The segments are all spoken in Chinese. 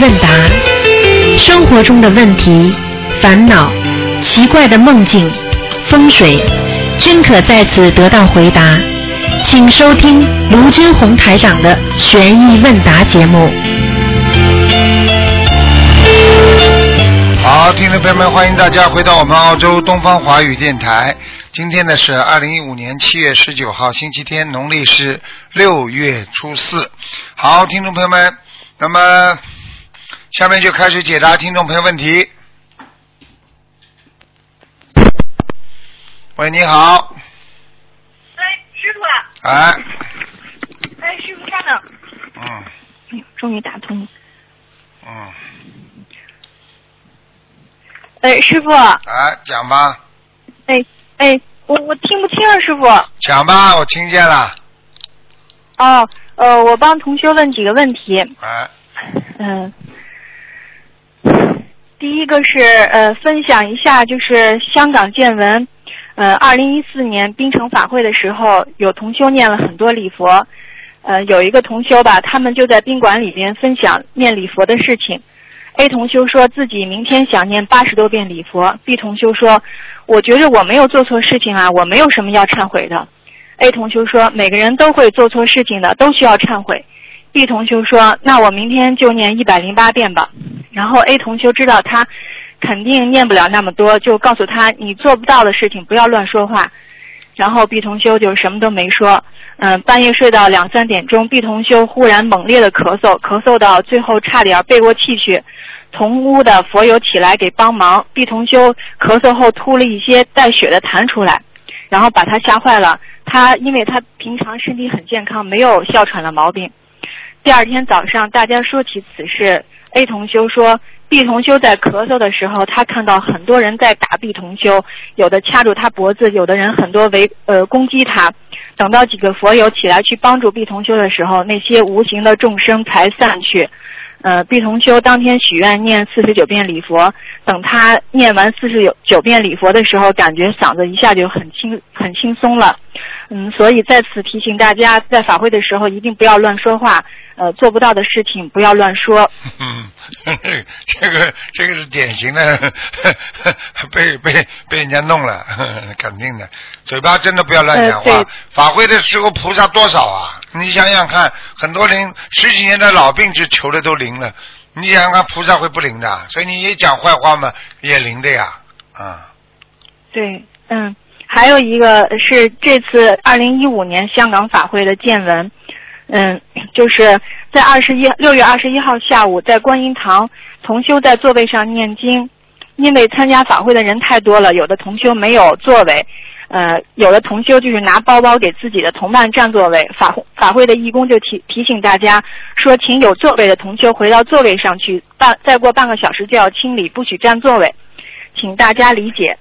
问答，生活中的问题、烦恼、奇怪的梦境、风水，均可在此得到回答。请收听卢军红台长的悬疑问答节目。好，听众朋友们，欢迎大家回到我们澳洲东方华语电台。今天呢是二零一五年七月十九号，星期天，农历是六月初四。好，听众朋友们，那么下面就开始解答听众朋友问题。喂，你好，哎，师傅，啊。哎，哎，师傅稍等，嗯。哎呦，终于打通了。嗯，哎，师傅，哎，讲吧，哎哎，我我听不清啊，师傅。讲吧，我听见了，哦，呃，我帮同学问几个问题。哎，嗯、第一个是呃，分享一下就是香港见闻。呃，二零一四年槟城法会的时候，有同修念了很多礼佛。呃，有一个同修吧，他们就在宾馆里边分享念礼佛的事情。A 同修说自己明天想念八十多遍礼佛，B 同修说，我觉着我没有做错事情啊，我没有什么要忏悔的。A 同修说，每个人都会做错事情的，都需要忏悔。B 同修说，那我明天就念一百零八遍吧。然后 A 同修知道他肯定念不了那么多，就告诉他，你做不到的事情不要乱说话。然后 B 同修就什么都没说。嗯，半夜睡到两三点钟，B 同修忽然猛烈的咳嗽，咳嗽到最后差点背过气去。同屋的佛友起来给帮忙，B 同修咳嗽后吐了一些带血的痰出来，然后把他吓坏了。他因为他平常身体很健康，没有哮喘的毛病。第二天早上，大家说起此事，A 同修说，B 同修在咳嗽的时候，他看到很多人在打 B 同修，有的掐住他脖子，有的人很多围呃攻击他。等到几个佛友起来去帮助 B 同修的时候，那些无形的众生才散去。呃毕同修当天许愿念四十九遍礼佛，等他念完四十九九遍礼佛的时候，感觉嗓子一下就很轻很轻松了。嗯，所以在此提醒大家，在法会的时候一定不要乱说话，呃，做不到的事情不要乱说。嗯，这个这个是典型的被被被人家弄了，肯定的，嘴巴真的不要乱讲话。法会的时候菩萨多少啊？你想想看，很多人十几年的老病就求的都灵了，你想想看菩萨会不灵的？所以你一讲坏话嘛，也灵的呀，啊、对，嗯，还有一个是这次二零一五年香港法会的见闻，嗯，就是在二十一六月二十一号下午，在观音堂，同修在座位上念经，因为参加法会的人太多了，有的同修没有座位。呃，有的同修就是拿包包给自己的同伴占座位，法法会的义工就提提醒大家说，请有座位的同修回到座位上去，半再过半个小时就要清理，不许占座位，请大家理解。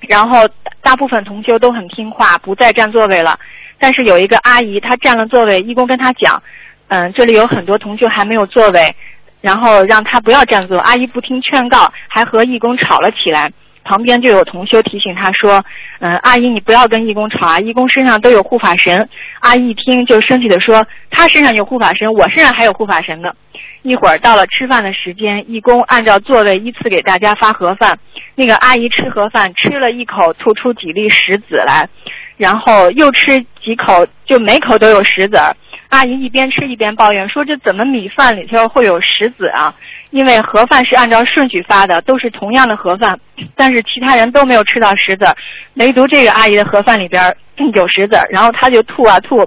然后大部分同修都很听话，不再占座位了。但是有一个阿姨，她占了座位，义工跟她讲，嗯、这里有很多同修还没有座位，然后让她不要占座。阿姨不听劝告，还和义工吵了起来。旁边就有同修提醒她说：“嗯、阿姨你不要跟义工吵啊，义工身上都有护法神。”阿姨一听就生气的说：“他身上有护法神，我身上还有护法神呢。”一会儿到了吃饭的时间，义工按照座位依次给大家发盒饭。那个阿姨吃盒饭，吃了一口，吐出几粒石子来，然后又吃几口，就每口都有石子儿。阿姨一边吃一边抱怨说：“这怎么米饭里头会有石子啊？因为盒饭是按照顺序发的，都是同样的盒饭，但是其他人都没有吃到石子，唯独这个阿姨的盒饭里边 有石子，然后她就吐啊吐，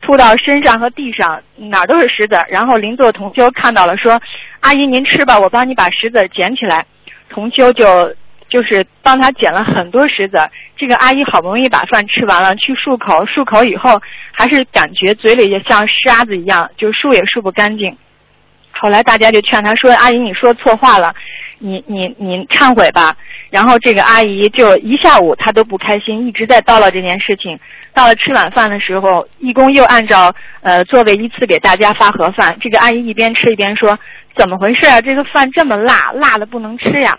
吐到身上和地上，哪儿都是石子。然后邻座同修看到了，说：“阿姨您吃吧，我帮你把石子捡起来。”同修就就是帮他捡了很多石子。这个阿姨好不容易把饭吃完了，去漱口，漱口以后还是感觉嘴里也像沙子一样，就漱也漱不干净。后来大家就劝她说：“阿姨，你说错话了，你你你忏悔吧。”然后这个阿姨就一下午她都不开心，一直在叨唠这件事情。到了吃晚饭的时候，义工又按照呃座位依次给大家发盒饭。这个阿姨一边吃一边说：“怎么回事啊？这个饭这么辣，辣的不能吃呀。”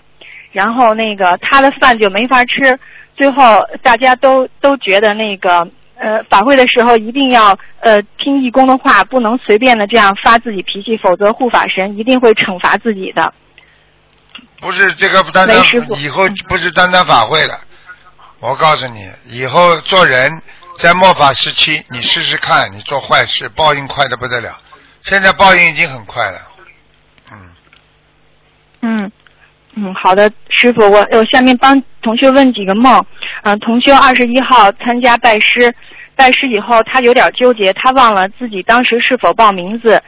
然后那个她的饭就没法吃。最后大家都都觉得那个呃法会的时候一定要呃听义工的话，不能随便的这样发自己脾气，否则护法神一定会惩罚自己的。不是这个单单师傅以后不是单单法会了，我告诉你，以后做人在末法时期，你试试看，你做坏事报应快的不得了。现在报应已经很快了，嗯，嗯嗯，好的，师傅，我我下面帮同学问几个梦。嗯、同学二十一号参加拜师，拜师以后他有点纠结，他忘了自己当时是否报名字。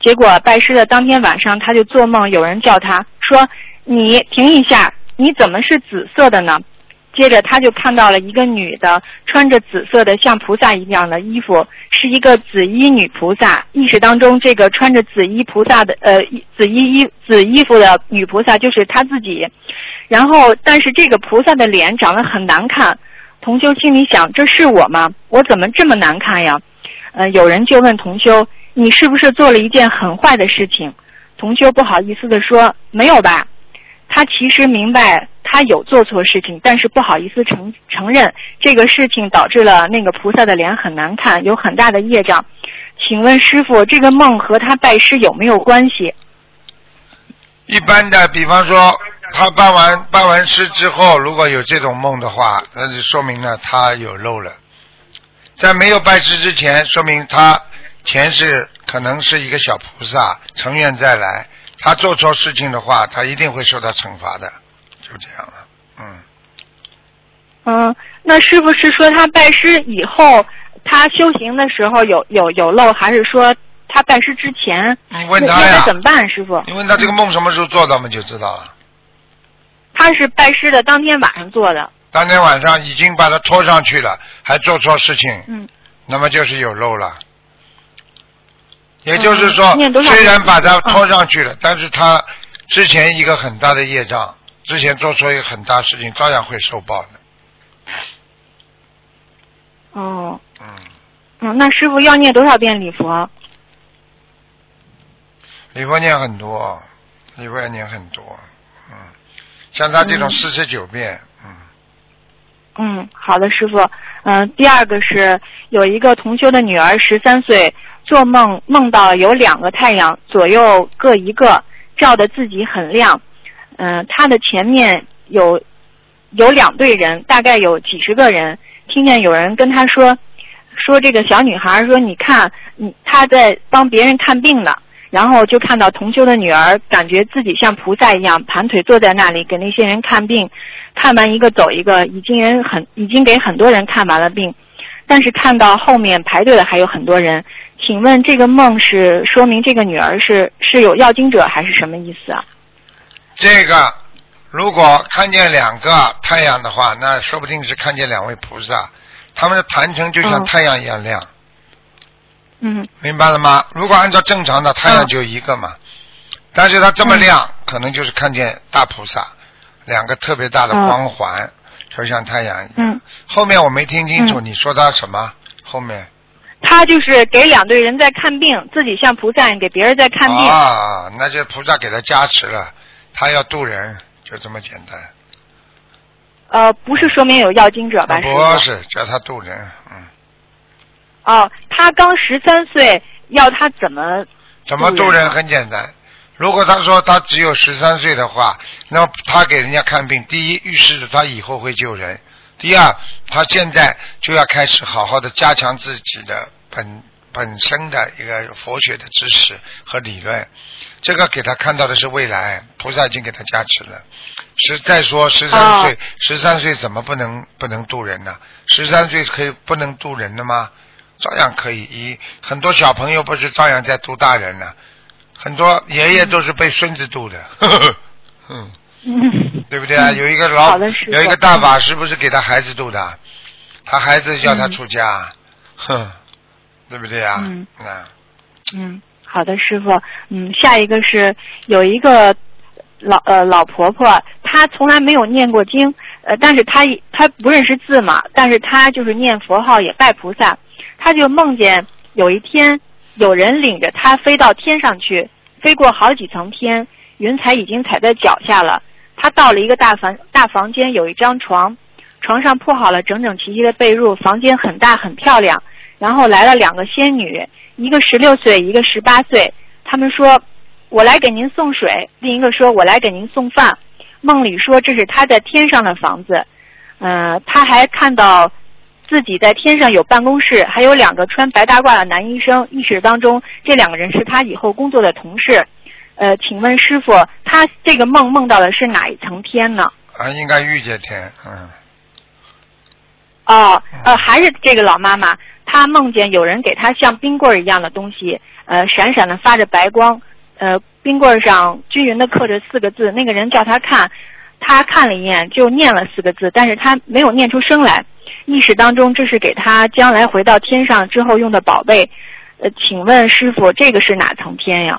结果拜师的当天晚上，他就做梦，有人叫他说：“你停一下，你怎么是紫色的呢？”接着他就看到了一个女的穿着紫色的像菩萨一样的衣服，是一个紫衣女菩萨。意识当中，这个穿着紫衣菩萨的呃紫衣衣紫衣服的女菩萨就是他自己。然后，但是这个菩萨的脸长得很难看。同修心里想：这是我吗？我怎么这么难看呀？呃，有人就问同修：“你是不是做了一件很坏的事情？”同修不好意思地说：“没有吧。”他其实明白他有做错事情，但是不好意思承承认这个事情导致了那个菩萨的脸很难看，有很大的业障。请问师傅，这个梦和他拜师有没有关系？一般的，比方说他办完办完事之后，如果有这种梦的话，那就说明呢他有漏了。在没有拜师之前，说明他前世可能是一个小菩萨，成愿再来。他做错事情的话，他一定会受到惩罚的，就这样了。嗯，嗯，那是不是说他拜师以后，他修行的时候有有有漏，还是说他拜师之前？你问他呀怎么办，师傅？你问他这个梦什么时候做到，我们就知道了。他是拜师的当天晚上做的。当天晚上已经把他拖上去了，还做错事情，嗯那么就是有漏了。也就是说，虽然把他嗯拖上去了，但是他之前一个很大的业障，之前做错一个很大事情，照样会受报的。哦，嗯，嗯，那师傅要念多少遍礼佛？礼佛念很多，礼佛要念很多，嗯，像他这种嗯四十九遍，嗯，嗯，好的，师傅。嗯、第二个是有一个同修的女儿十三岁，做梦梦到有两个太阳左右各一个，照的自己很亮。嗯、她的前面有有两队人，大概有几十个人。听见有人跟她说，说这个小女孩说，你看，你她在帮别人看病呢。然后就看到同修的女儿，感觉自己像菩萨一样盘腿坐在那里给那些人看病，看完一个走一个，已经人很已经给很多人看完了病，但是看到后面排队的还有很多人。请问这个梦是说明这个女儿是是有要经者还是什么意思啊？这个如果看见两个太阳的话，那说不定是看见两位菩萨，他们的坛城就像嗯太阳一样亮。嗯明白了吗？如果按照正常的，太阳就一个嘛，但是它这么亮，可能就是看见大菩萨，两个特别大的光环，就像太阳一样。嗯，后面我没听清楚，嗯你说他什么？后面他就是给两队人在看病，自己像菩萨给别人在看病。啊，那就菩萨给他加持了，他要渡人，就这么简单。呃，不是说明有要经者吧？不是叫他渡人，嗯，哦，他刚十三岁，要他怎么？怎么渡人很简单。如果他说他只有十三岁的话，那么他给人家看病，第一预示着他以后会救人；第二，他现在就要开始好好的加强自己的本本身的一个佛学的知识和理论。这个给他看到的是未来，菩萨已经给他加持了。是再说十三岁，十三岁怎么不能不能渡人呢？十三岁可以不能渡人的吗？照样可以。一很多小朋友不是照样在度大人呢？很多爷爷都是被孙子度的，呵呵嗯，嗯对不对啊？有一个老有一个大法师不是给他孩子度的，他孩子叫他出家，哼，对不对啊？嗯啊，嗯，好的，师傅。嗯，下一个是有一个老呃老婆婆，她从来没有念过经，呃，但是她她不认识字嘛，但是她就是念佛号也拜菩萨，他就梦见有一天有人领着他飞到天上去，飞过好几层天，云彩已经踩在脚下了。他到了一个大房大房间，有一张床，床上铺好了整整齐齐的被褥，房间很大很漂亮。然后来了两个仙女，一个十六岁，一个十八岁。他们说：“我来给您送水。”另一个说：“我来给您送饭。”梦里说这是他在天上的房子。嗯，他还看到自己在天上有办公室，还有两个穿白大褂的男医生。意识当中，这两个人是他以后工作的同事。呃，请问师傅，他这个梦梦到的是哪一层天呢？啊，应该御界天，嗯。哦，呃，还是这个老妈妈，她梦见有人给她像冰棍儿一样的东西，呃，闪闪的发着白光，呃，冰棍儿上均匀的刻着四个字。那个人叫她看，她看了一眼就念了四个字，但是她没有念出声来。意识当中，这是给他将来回到天上之后用的宝贝。呃，请问师傅，这个是哪层天呀？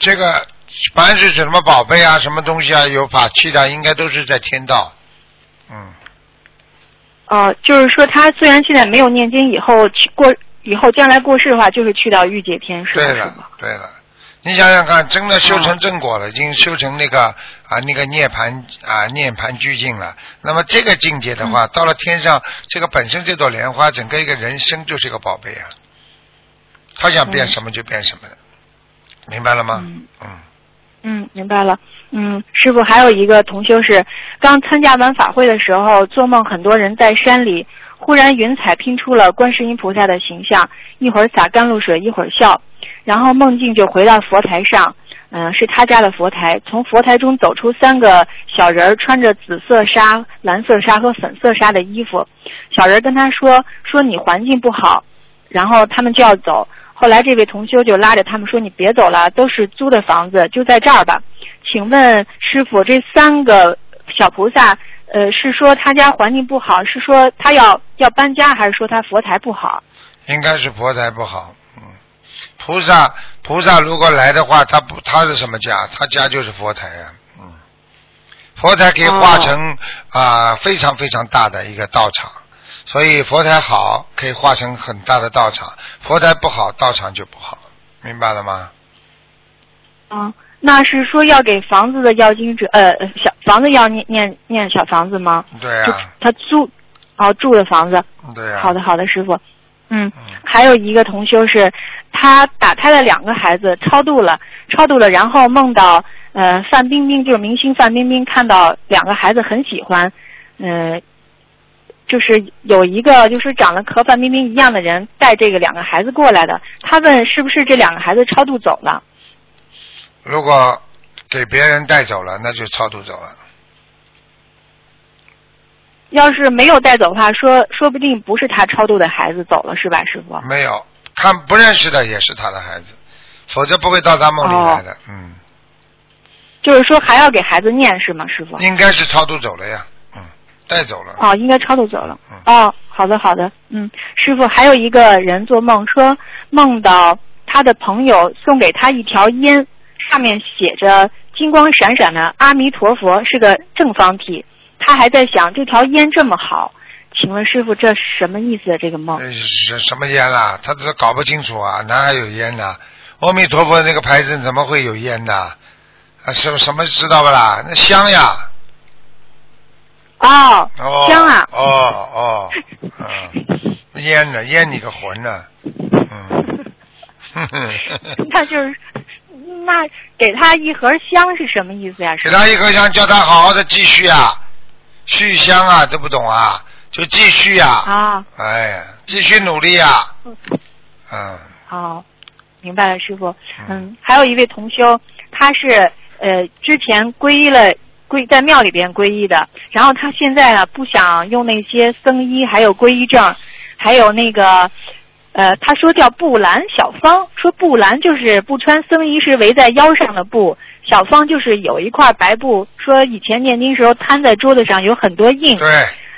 这个凡是什么宝贝啊，什么东西啊，有法器的，应该都是在天道。嗯。哦，就是说他虽然现在没有念经，以后去过以后将来过世的话，就是去到御界天，是对了，对了，你想想看，真的修成正果了，已经修成那个啊那个涅盘啊涅盘俱境了。那么这个境界的话，到了天上，这个本身这朵莲花，整个一个人生就是一个宝贝啊。他想变什么就变什么的，明白了吗？嗯。嗯，明白了。嗯，师傅还有一个同修是刚参加完法会的时候，做梦很多人在山里，忽然云彩拼出了观世音菩萨的形象，一会儿洒甘露水，一会儿笑，然后梦境就回到佛台上，嗯，是他家的佛台，从佛台中走出三个小人，穿着紫色纱、蓝色纱和粉色纱的衣服，小人跟他说说你环境不好，然后他们就要走，后来这位同修就拉着他们说你别走了，都是租的房子，就在这儿吧。请问师傅，这三个小菩萨，呃，是说他家环境不好，是说他要要搬家，还是说他佛台不好？应该是佛台不好。嗯，菩萨菩萨如果来的话，他不他是什么家？他家就是佛台呀。嗯，佛台可以化成啊非常非常大的一个道场，所以佛台好可以化成很大的道场，佛台不好，道场就不好，明白了吗？嗯。那是说要给房子的要经者，呃，小房子要念念念小房子吗？对啊。他租，哦，住的房子。对啊。好的，好的，师傅。嗯。还有一个同修是，他打胎了两个孩子，超度了，超度了，然后梦到，呃，范冰冰就是明星范冰冰，看到两个孩子很喜欢，嗯，就是有一个就是长得和范冰冰一样的人带这个两个孩子过来的，他问是不是这两个孩子超度走了？如果给别人带走了，那就超度走了。要是没有带走的话，说说不定不是他超度的孩子走了，是吧，师傅？没有，看不认识的也是他的孩子，否则不会到他梦里来的。嗯。就是说还要给孩子念是吗，师傅？应该是超度走了呀，嗯，带走了。哦，应该超度走了。嗯哦，好的好的，嗯，师傅还有一个人做梦说梦到他的朋友送给他一条烟。上面写着金光闪闪的阿弥陀佛是个正方体，他还在想这条烟这么好，请问师傅这什么意思？这个梦？什什么烟啦？他这搞不清楚啊，哪还有烟呢？阿弥陀佛那个牌子怎么会有烟呢？啊，什什么知道不啦？那香呀。哦。哦。香啊。哦哦。嗯。烟呢？烟你个魂呢？嗯。那就是。那给他一盒香是什么意思呀？给他一盒香，叫他好好的继续啊，续香啊，都不懂啊，就继续啊。啊。哎呀，继续努力啊。嗯。好，明白了，师傅。嗯。还有一位同修，他是呃之前皈依了皈在庙里边皈依的，然后他现在啊不想用那些僧衣，还有皈依证，还有那个。呃，他说叫布兰小方，说布兰就是不穿僧衣是围在腰上的布，小方就是有一块白布，说以前念经时候摊在桌子上有很多印，对，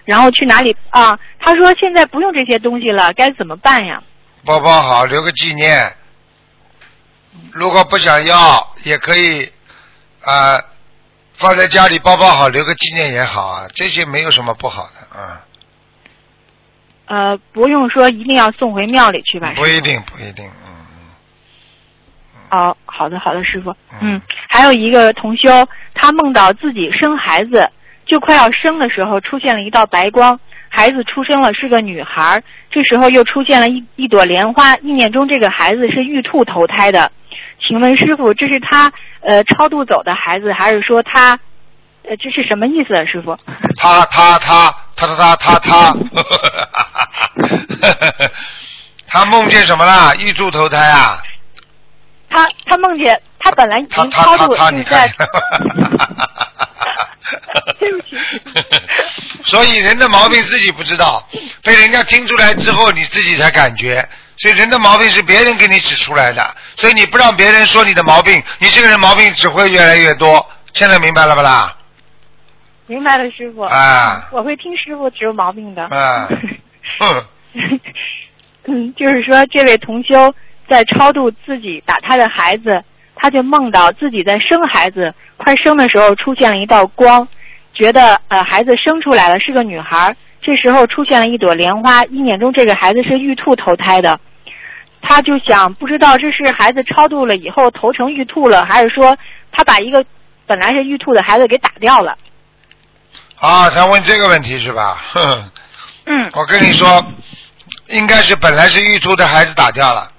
然后去哪里啊？他说现在不用这些东西了，该怎么办呀？包包好，留个纪念。如果不想要，也可以啊，放在家里包包好，留个纪念也好啊，这些没有什么不好的啊。呃，不用说，一定要送回庙里去吧？不一定，不一定，嗯嗯。哦，好的，好的，师傅。嗯。还有一个同修，他梦到自己生孩子，就快要生的时候出现了一道白光，孩子出生了是个女孩儿，这时候又出现了一一朵莲花，意念中这个孩子是玉兔投胎的。请问师傅，这是他呃超度走的孩子，还是说他呃这是什么意思啊？师傅？他他他他他他他他，他梦见什么了？玉兔投胎啊？他他梦见他本来已经超度，他他他，你就是在看。对不起。所以人的毛病自己不知道，被人家听出来之后，你自己才感觉。所以人的毛病是别人给你指出来的，所以你不让别人说你的毛病，你这个人毛病只会越来越多。现在明白了不啦？明白了，师傅。啊我会听师傅指毛病的。啊，哼，嗯，就是说，这位同修在超度自己打他的孩子，他就梦到自己在生孩子，快生的时候出现了一道光，觉得呃孩子生出来了是个女孩儿，这时候出现了一朵莲花，意念中这个孩子是玉兔投胎的。他就想，不知道这是孩子超度了以后投成玉兔了，还是说他把一个本来是玉兔的孩子给打掉了？啊，他问这个问题是吧？哼，嗯，我跟你说，应该是本来是玉兔的孩子打掉了，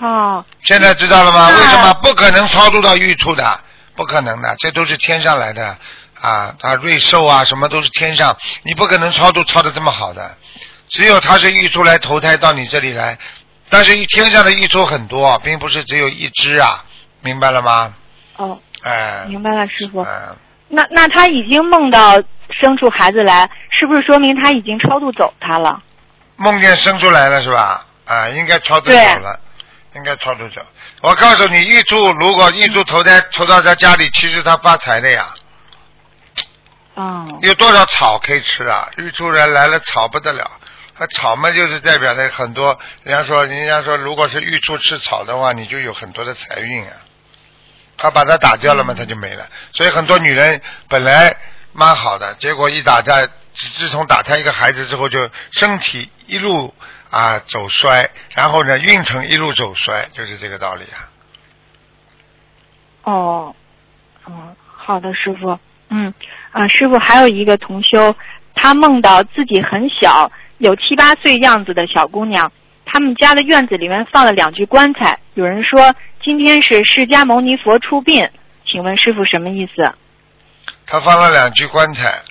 哦，现在知道了吗？为什么不可能超度到玉兔的？不可能的，这都是天上来的啊！啊，瑞兽啊，什么都是天上，你不可能超度超的这么好的。只有他是玉兔来投胎到你这里来，但是天上的玉兔很多，并不是只有一只啊，明白了吗？哦，哎、明白了，师傅。嗯那那他已经梦到生出孩子来，是不是说明他已经超度走他了？梦见生出来了是吧？啊，应该超度走了，应该超度走。我告诉你，玉柱如果玉柱投胎投到他家里，其实他发财的呀。哦，有多少草可以吃啊？玉兔人来了，草不得了。那草嘛，就是代表了很多。人家说，人家说，如果是玉兔吃草的话，你就有很多的财运啊。他把它打掉了嘛，他就没了。所以很多女人本来蛮好的，结果一打架，自自从打胎一个孩子之后，就身体一路啊走衰，然后呢运程一路走衰，就是这个道理啊。哦，哦，好的，师傅。嗯，啊，师傅还有一个同修，他梦到自己很小，有七八岁样子的小姑娘，他们家的院子里面放了两具棺材，有人说今天是释迦牟尼佛出殡，请问师傅什么意思？他放了两具棺材，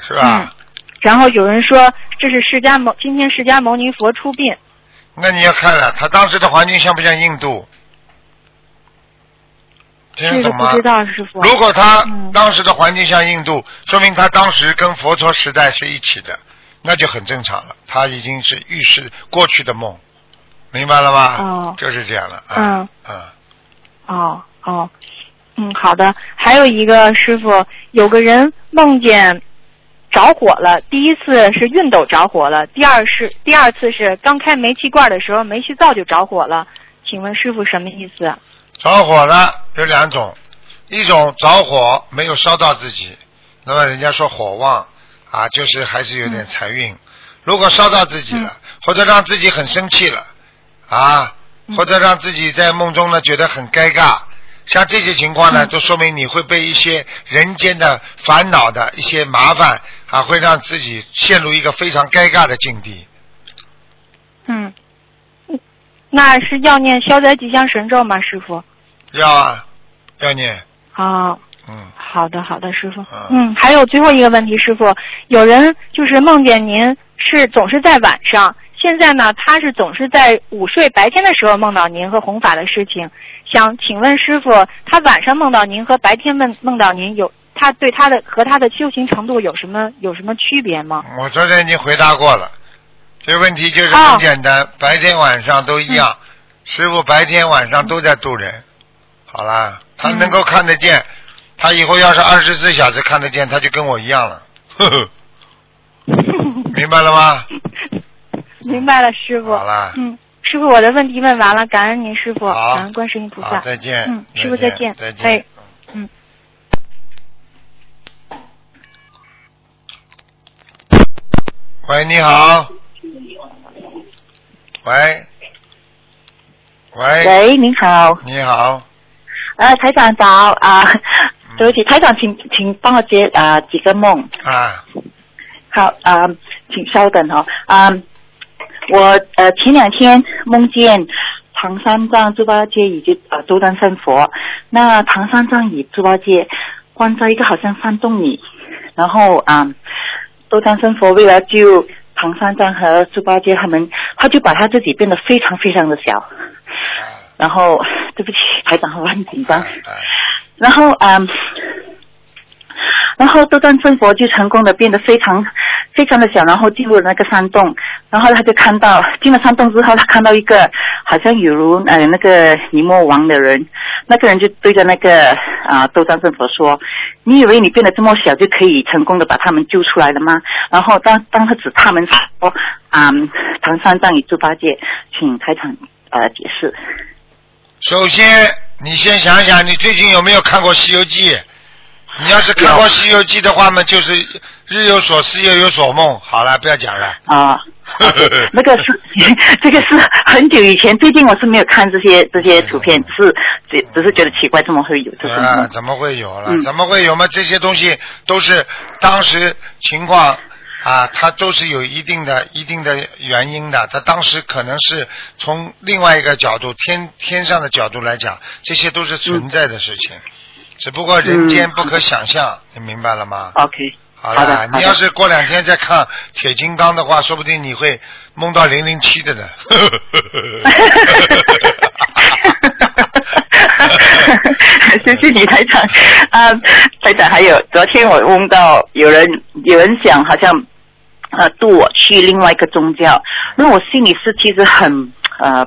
是吧？然后有人说这是释迦牟今天释迦牟尼佛出殡，那你要看了，他当时的环境像不像印度？听得懂吗？这个不知道师傅。如果他嗯当时的环境像印度，说明他当时跟佛陀时代是一起的，那就很正常了。他已经是预示过去的梦，明白了吗？哦就是这样了。啊嗯嗯，哦哦，嗯，好的。还有一个师傅，有个人梦见着火了，第一次是熨斗着火了，第二是第二次是刚开煤气罐的时候煤气灶就着火了，请问师傅什么意思？着火了有两种，一种着火没有烧到自己，那么人家说火旺啊，就是还是有点财运。如果烧到自己了，或者让自己很生气了啊，嗯或者让自己在梦中呢觉得很尴尬，像这些情况呢，嗯。都说明你会被一些人间的烦恼的一些麻烦啊，会让自己陷入一个非常尴尬的境地。嗯，嗯。那是要念消灾吉祥神咒吗，师傅？要啊，要念，哦，嗯，好的，好的，师傅。啊。嗯，还有最后一个问题，师傅，有人就是梦见您是总是在晚上，现在呢，他是总是在午睡白天的时候梦到您和弘法的事情，想请问师傅，他晚上梦到您和白天梦梦到您有，他对他的和他的修行程度有什么有什么区别吗？我昨天已经回答过了，这问题就是哦很简单，白天晚上都一样，师傅白天晚上都在渡人，好啦，他嗯能够看得见，他以后要是二十四小时看得见，他就跟我一样了，呵呵，明白了吗？明白了，师傅。好啦嗯，师傅，我的问题问完了，感恩您，师傅，感恩观世音菩好，萨。再见，嗯，师傅再见。再见，哎，嗯。喂，你好，喂，喂，喂，您好，你好，呃，台长早啊，嗯。对不起，台长，请请帮我接啊、几个梦。啊，好啊、请稍等哦。啊、我呃前两天梦见唐三藏、猪八戒以及呃斗战胜佛，那唐三藏与猪八戒关在一个好像山洞里，然后啊、斗战胜佛为了救唐三藏和猪八戒他们，他就把他自己变得非常非常的小，然后对不起，台长，我很紧张。然后嗯，然后斗战胜佛就成功的变得非常非常的小，然后进入了那个山洞，然后他就看到进了山洞之后，他看到一个好像有如呃那个尼莫王的人，那个人就对着那个啊、斗战胜佛说：“你以为你变得这么小就可以成功的把他们救出来了吗？”然后当当他指他们说：“啊、唐三藏与猪八戒，请台场呃解释。”首先，你先想想，你最近有没有看过《西游记》？你要是看过《西游记》的话嘛，就是日有所思，夜有所梦。好了，不要讲了。啊，那个是 这个是很久以前，最近我是没有看这些这些图片，是只只是觉得奇怪，怎么会有这种啊，怎么会有了？嗯怎么会有嘛？这些东西都是当时情况啊，它都是有一定的、一定的原因的。它当时可能是从另外一个角度，天天上的角度来讲，这些都是存在的事情，只不过人间不可想象，你明白了吗？OK，好了，你要是过两天再看铁金刚的话，说不定你会梦到零零七的呢。谢谢你台长。啊，台长，还有昨天我梦到有人有人想好像呃渡我去另外一个宗教，那我心里是其实很呃。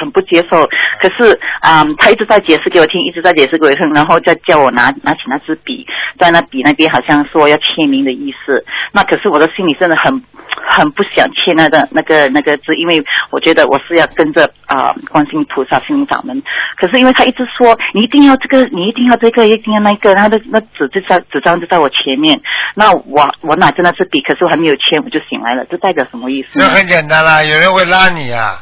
很不接受，可是啊、他一直在解释给我听，一直在解释给我听，然后再叫我拿拿起那支笔，在那笔那边好像说要签名的意思。那可是我的心里真的很很不想签那个那个那个字，因为我觉得我是要跟着啊、观世音菩萨心灵掌门。可是因为他一直说你一定要这个，你一定要这个，一定要那个，他的那纸就在纸张就在我前面，那我我拿着那支笔，可是我还没有签，我就醒来了，这代表什么意思那？很简单啦，有人会拉你呀、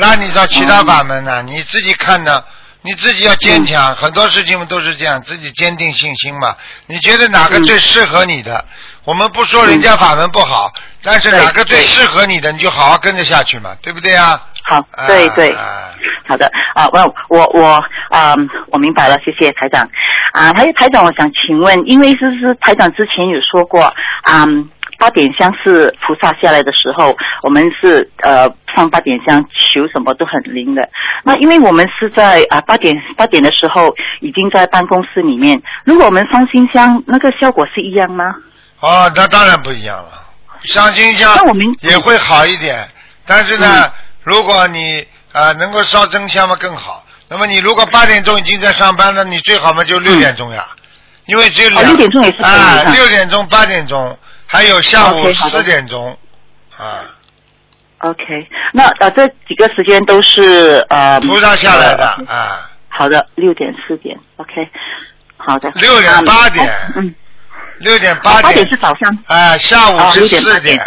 拉你到其他法门呢、你自己看呢，你自己要坚强，很多事情嘛都是这样，自己坚定信心嘛。你觉得哪个最适合你的？我们不说人家法门不好，但是哪个最适合你的，你就好好跟着下去嘛，对不对啊？好，对对。啊好的啊，我我我啊、我明白了，谢谢台长啊。还有台长，我想请问，因为是是台长之前有说过啊。八点香是菩萨下来的时候，我们是呃上八点香求什么都很灵的。那因为我们是在啊八点八点的时候已经在办公室里面，如果我们上新香，那个效果是一样吗？哦，那当然不一样了。上新香那我们也会好一点，但是呢，如果你呃能够烧真香嘛更好。那么你如果八点钟已经在上班了，你最好嘛就六点钟呀，因为只有两哦6点钟也是六点钟、八点钟，还有下午四点钟啊，OK，那呃这几个时间都是呃菩萨下来的呃啊，好的，六点四点，OK，好的。六点啊八点嗯，六点八八点点是早上啊，下午哦是6点四点点。啊。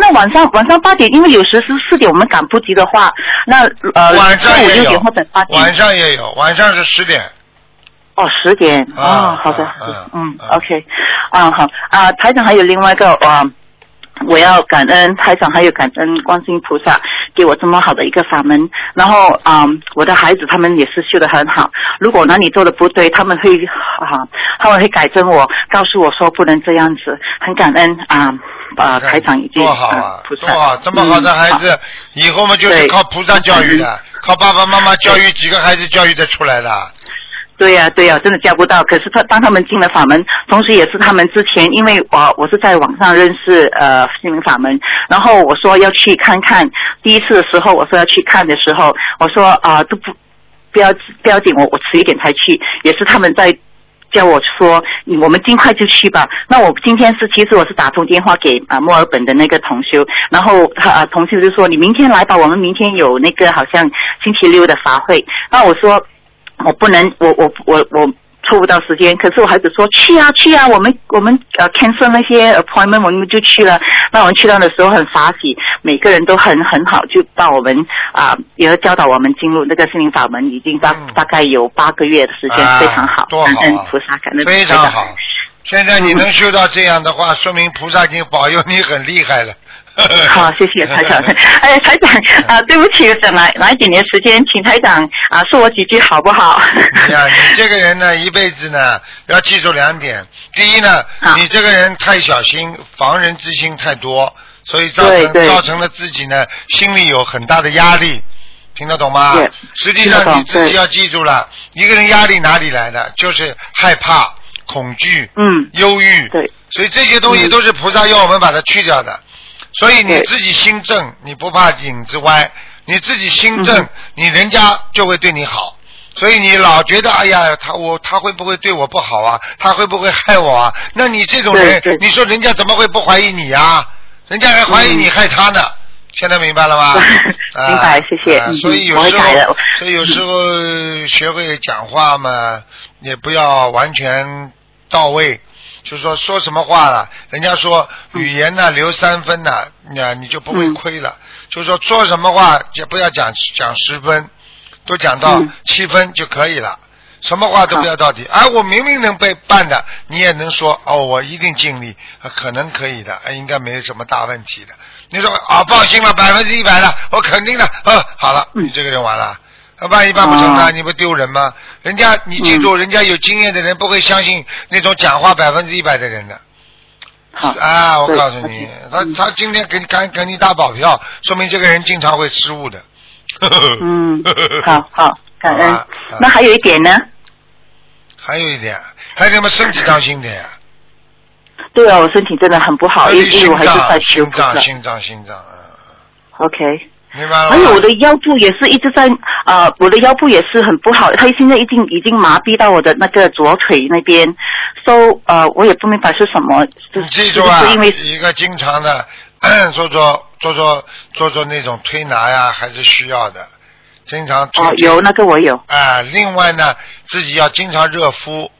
那晚上晚上八点，因为有时是四点，我们赶不及的话，那呃晚上也有。晚上也有，晚上是十点。哦，十点啊哦，好的，嗯啊，OK，啊好啊，台长还有另外一个啊。我要感恩台长，还有感恩观世音菩萨给我这么好的一个法门。然后啊、我的孩子他们也是修得很好。如果哪里做的不对，他们会啊，他们会改正我，告诉我说不能这样子。很感恩啊啊，台长已经多好啊啊，菩萨多好！这么好的孩嗯子，以后嘛就是靠菩萨教育的，靠爸爸妈妈教育几个孩子教育的出来的。对呀、对呀、真的教不到。可是他当他们进了法门，同时也是他们之前，因为我我是在网上认识呃心灵法门，然后我说要去看看。第一次的时候，我说要去看的时候，我说啊、都不不要不要紧，我我迟一点才去，也是他们在。叫我说，我们尽快就去吧。那我今天是，其实我是打通电话给啊墨尔本的那个同修，然后他啊同修就说你明天来吧，我们明天有那个好像星期六的法会。那我说我不能，我我我我抽不到时间。可是我孩子说去啊去啊，我们我们呃 cancel 那些 appointment，我们就去了。那我们去到的时候很法喜，每个人都很很好，就到我们啊，也教导我们进入那个心灵法门，已经大、嗯大概有八个月的时间，啊非常好，多好啊感恩菩萨，感恩非常好。现在你能修到这样的话，说明菩萨已经保佑你很厉害了。好，谢谢台长。哎，台长啊、对不起，等来来一点点时间，请台长啊、说我几句好不好？哎呀，你这个人呢，一辈子呢要记住两点。第一呢，你这个人太小心，防人之心太多，所以造成造成了自己呢心里有很大的压力。听得懂吗对？实际上你自己要记住了，一个人压力哪里来的？就是害怕、恐惧、嗯，忧郁。对，所以这些东西嗯都是菩萨要我们把它去掉的。所以你自己心正，你不怕影子歪；你自己心正，嗯你人家就会对你好。所以你老觉得，哎呀，他我他会不会对我不好啊？他会不会害我啊？那你这种人你说人家怎么会不怀疑你呀、人家还怀疑你害他呢。现在明白了吗？啊明白谢谢所以有时候，所以有时候 学会讲话嘛，也不要完全到位。就是说说什么话了，人家说语言呢留三分呢，那你就不会嗯亏了。就是说说什么话就不要讲讲十分，都讲到嗯七分就可以了。什么话都不要到底。而我明明能被办的，你也能说哦，我一定尽力，啊可能可以的，啊应该没有什么大问题的。你说啊，放心了，百分之一百的，我肯定的。呃，好了，嗯你这个人完了。那万一办不成呢？哦你不丢人吗？人家你记住，人家有经验的人不会相信那种讲话百分之一百的人的。好啊，我告诉你，他嗯他今天给你敢给你打保票，说明这个人经常会失误的。嗯，好好，感恩。那还有一点呢？还有一点，还有什么身体当心点呀？对啊，我身体真的很不好，因为我还是在脏、修心脏、菩萨。心脏、心脏，嗯 OK。明白了吗？还有我的腰部也是一直在啊、呃我的腰部也是很不好，它现在已经已经麻痹到我的那个左腿那边，so 呃我也不明白是什么，你记住啊，不是因为一个经常的 做做做做做做那种推拿呀，还是需要的。经常做哦有那个我有，啊，另外呢，自己要经常热敷，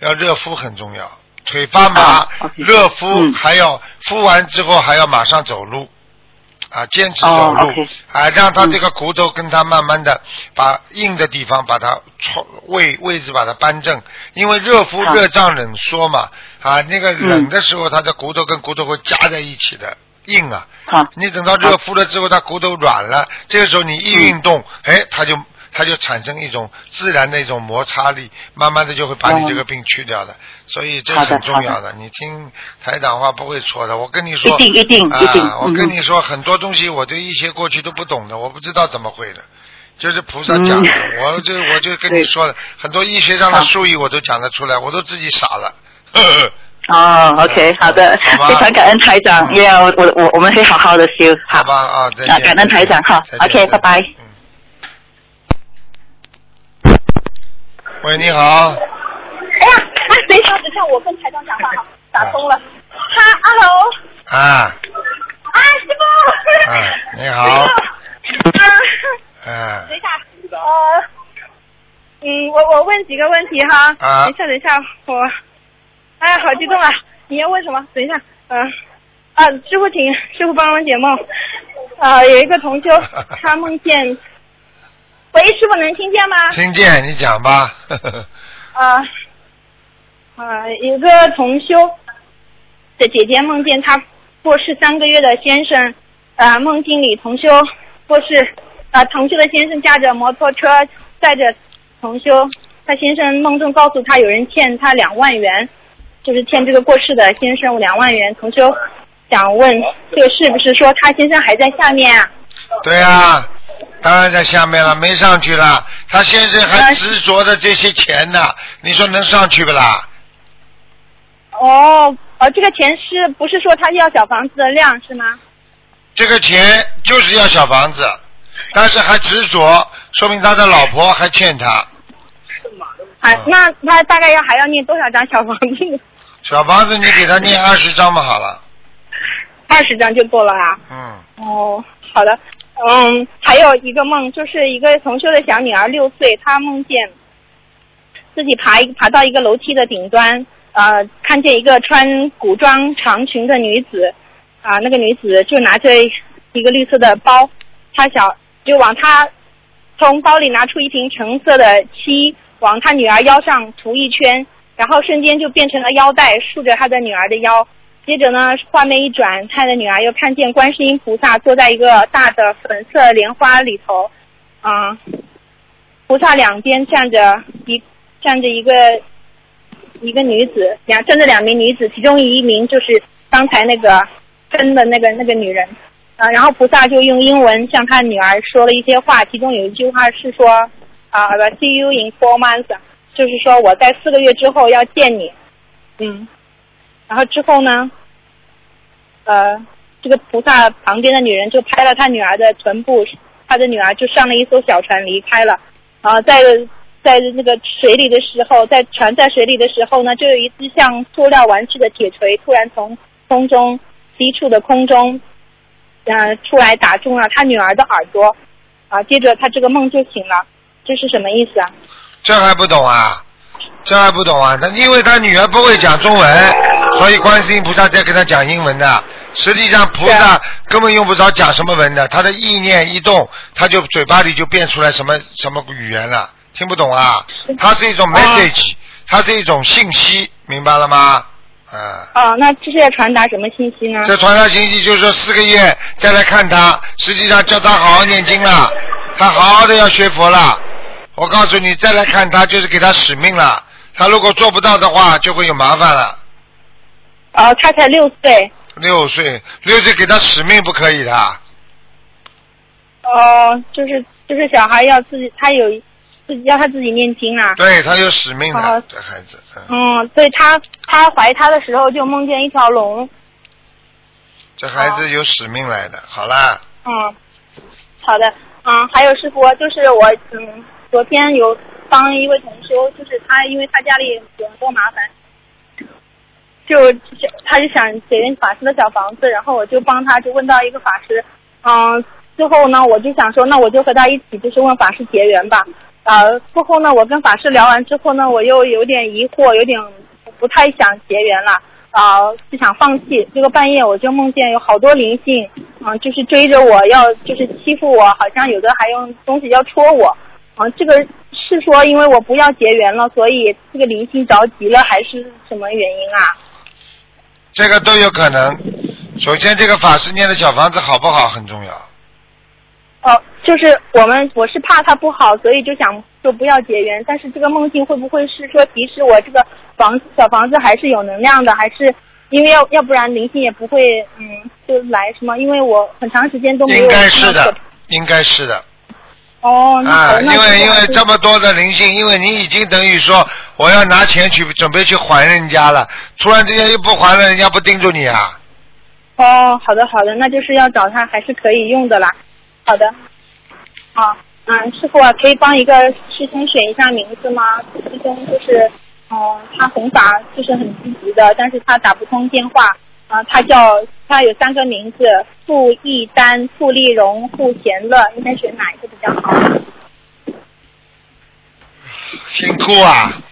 要热敷很重要。腿发麻，热敷、嗯还要敷完之后还要马上走路，啊，坚持走哦路啊，让他嗯。这个骨头跟他慢慢的把硬的地方把它错位位置把它扳正，因为热敷热胀冷缩嘛，啊，那个嗯。冷的时候，他的骨头跟骨头会夹在一起的，硬啊。好，你等到热敷了之后，它骨头软了，这个时候你一运动，嗯哎，它就它就产生一种自然的一种摩擦力，慢慢的就会把你哦这个病去掉的。所以这好的很重要的。你听台长话不会错的，我跟你说，一定一定啊一定我跟嗯你说，很多东西我对一些过去都不懂的，我不知道怎么会的。就是菩萨讲的，嗯我就 我就跟你说了，很多医学上的术语我都讲得出来，我都自己傻了。呵 呵哦，OK，好的，非常感恩台长，嗯也我我我我们会好好的修，好吧啊，再见。啊感恩台长好 OK，拜拜。嗯喂，你好，哎呀，啊，等一下，等一下，我跟台长讲话哈，打通了。哈，hello，啊，啊，师傅。啊你好啊，啊等一下，呃，嗯，我我问几个问题哈。啊等一下，等一下，我，哎，好激动啊！你要问什么？等一下，呃，啊，师傅请师傅帮我解梦。啊，有一个同修，他梦见，喂，师傅能听见吗？听见你讲吧。呵呵啊啊，有个同修的姐姐梦见她过世三个月的先生，啊，梦境里同修过世，啊，同修的先生驾着摩托车载着同修，他先生梦中告诉他有人欠他两万元，就是欠这个过世的先生两万元。同修想问，这个是不是说他先生还在下面啊？对啊，当然在下面了，没上去了。他先生还呃执着着这些钱呢，你说能上去不啦？哦，呃，这个钱是不是说他要小房子的量是吗？这个钱就是要小房子，但是还执着，说明他的老婆还欠他。啊嗯，那他大概要还要念多少张小房子？小房子你给他念 二十张嘛，好了。二十张就够了啊。嗯，哦，好的。嗯，还有一个梦，就是一个同修的小女儿六岁，她梦见自己爬一爬到一个楼梯的顶端，呃，看见一个穿古装长裙的女子，啊、那个女子就拿着一个绿色的包，她想就往她从包里拿出一瓶橙色的漆，往她女儿腰上涂一圈，然后瞬间就变成了腰带，束着她的女儿的腰。接着呢，画面一转，他的女儿又看见观世音菩萨坐在一个大的粉色莲花里头，啊、菩萨两边站着一站着一个一个女子，两站着两名女子，其中一名就是刚才那个跟的那个那个女人，啊、然后菩萨就用英文向他女儿说了一些话，其中有一句话是说，啊、i will see you in four months，就是说我在四个月之后要见你，嗯。然后之后呢，呃，这个菩萨旁边的女人就拍了他女儿的臀部，他的女儿就上了一艘小船离开了。啊、在在那个水里的时候，在船在水里的时候呢，就有一只像塑料玩具的铁锤突然从空中低处的空中，呃，出来打中了他女儿的耳朵。啊、接着他这个梦就醒了，这是什么意思啊？这还不懂啊？这还不懂啊？他因为他女儿不会讲中文，所以观世音菩萨在跟他讲英文的。实际上菩萨根本用不着讲什么文的，他的意念一动，他就嘴巴里就变出来什么什么语言了，听不懂啊？它是一种 message，它是一种信息，明白了吗？嗯。哦，那这是要传达什么信息呢？这传达信息就是说四个月再来看他，实际上叫他好好念经了，他好好的要学佛了。我告诉你，再来看他就是给他使命了。他如果做不到的话，就会有麻烦了。哦，他才六岁。六岁，六岁给他使命不可以的。哦，就是就是小孩要自己，他有自己要他自己念经啊。对他有使命的好，这孩子。嗯，嗯，对他他怀他的时候就梦见一条龙。这孩子有使命来的。好啦，嗯，好的。嗯，还有师傅，就是我嗯，昨天有帮一位同修，就是他因为他家里有很多麻烦，就他就想结缘法师的小房子，然后我就帮他就问到一个法师，嗯，最后呢我就想说，那我就和他一起就是问法师结缘吧。呃，过后呢，我跟法师聊完之后呢，我又有点疑惑，有点不太想结缘了。啊、就想放弃。这个半夜我就梦见有好多灵性，嗯、就是追着我要，就是欺负我，好像有的还用东西要戳我。啊、这个是说因为我不要结缘了，所以这个灵性着急了，还是什么原因啊？这个都有可能。首先，这个法师念的小房子好不好很重要。哦，就是我们我是怕它不好，所以就想说不要结缘。但是这个梦境会不会是说提示我这个房小房子还是有能量的，还是因为要要不然灵性也不会嗯就来什么？因为我很长时间都没有应该是的，应该是的。哦，啊，因为因为这么多的灵性，因为你已经等于说我要拿钱去准备去还人家了，突然之间又不还了，人家不盯住你啊？哦，好的好的，那就是要找他还是可以用的啦。好的，好，嗯，师傅啊，可以帮一个师兄选一下名字吗？师兄就是，嗯、他弘法就是很积极的，但是他打不通电话。啊、他叫他有三个名字：傅义丹、傅丽荣、傅贤乐，应该选哪一个比较好？辛苦啊，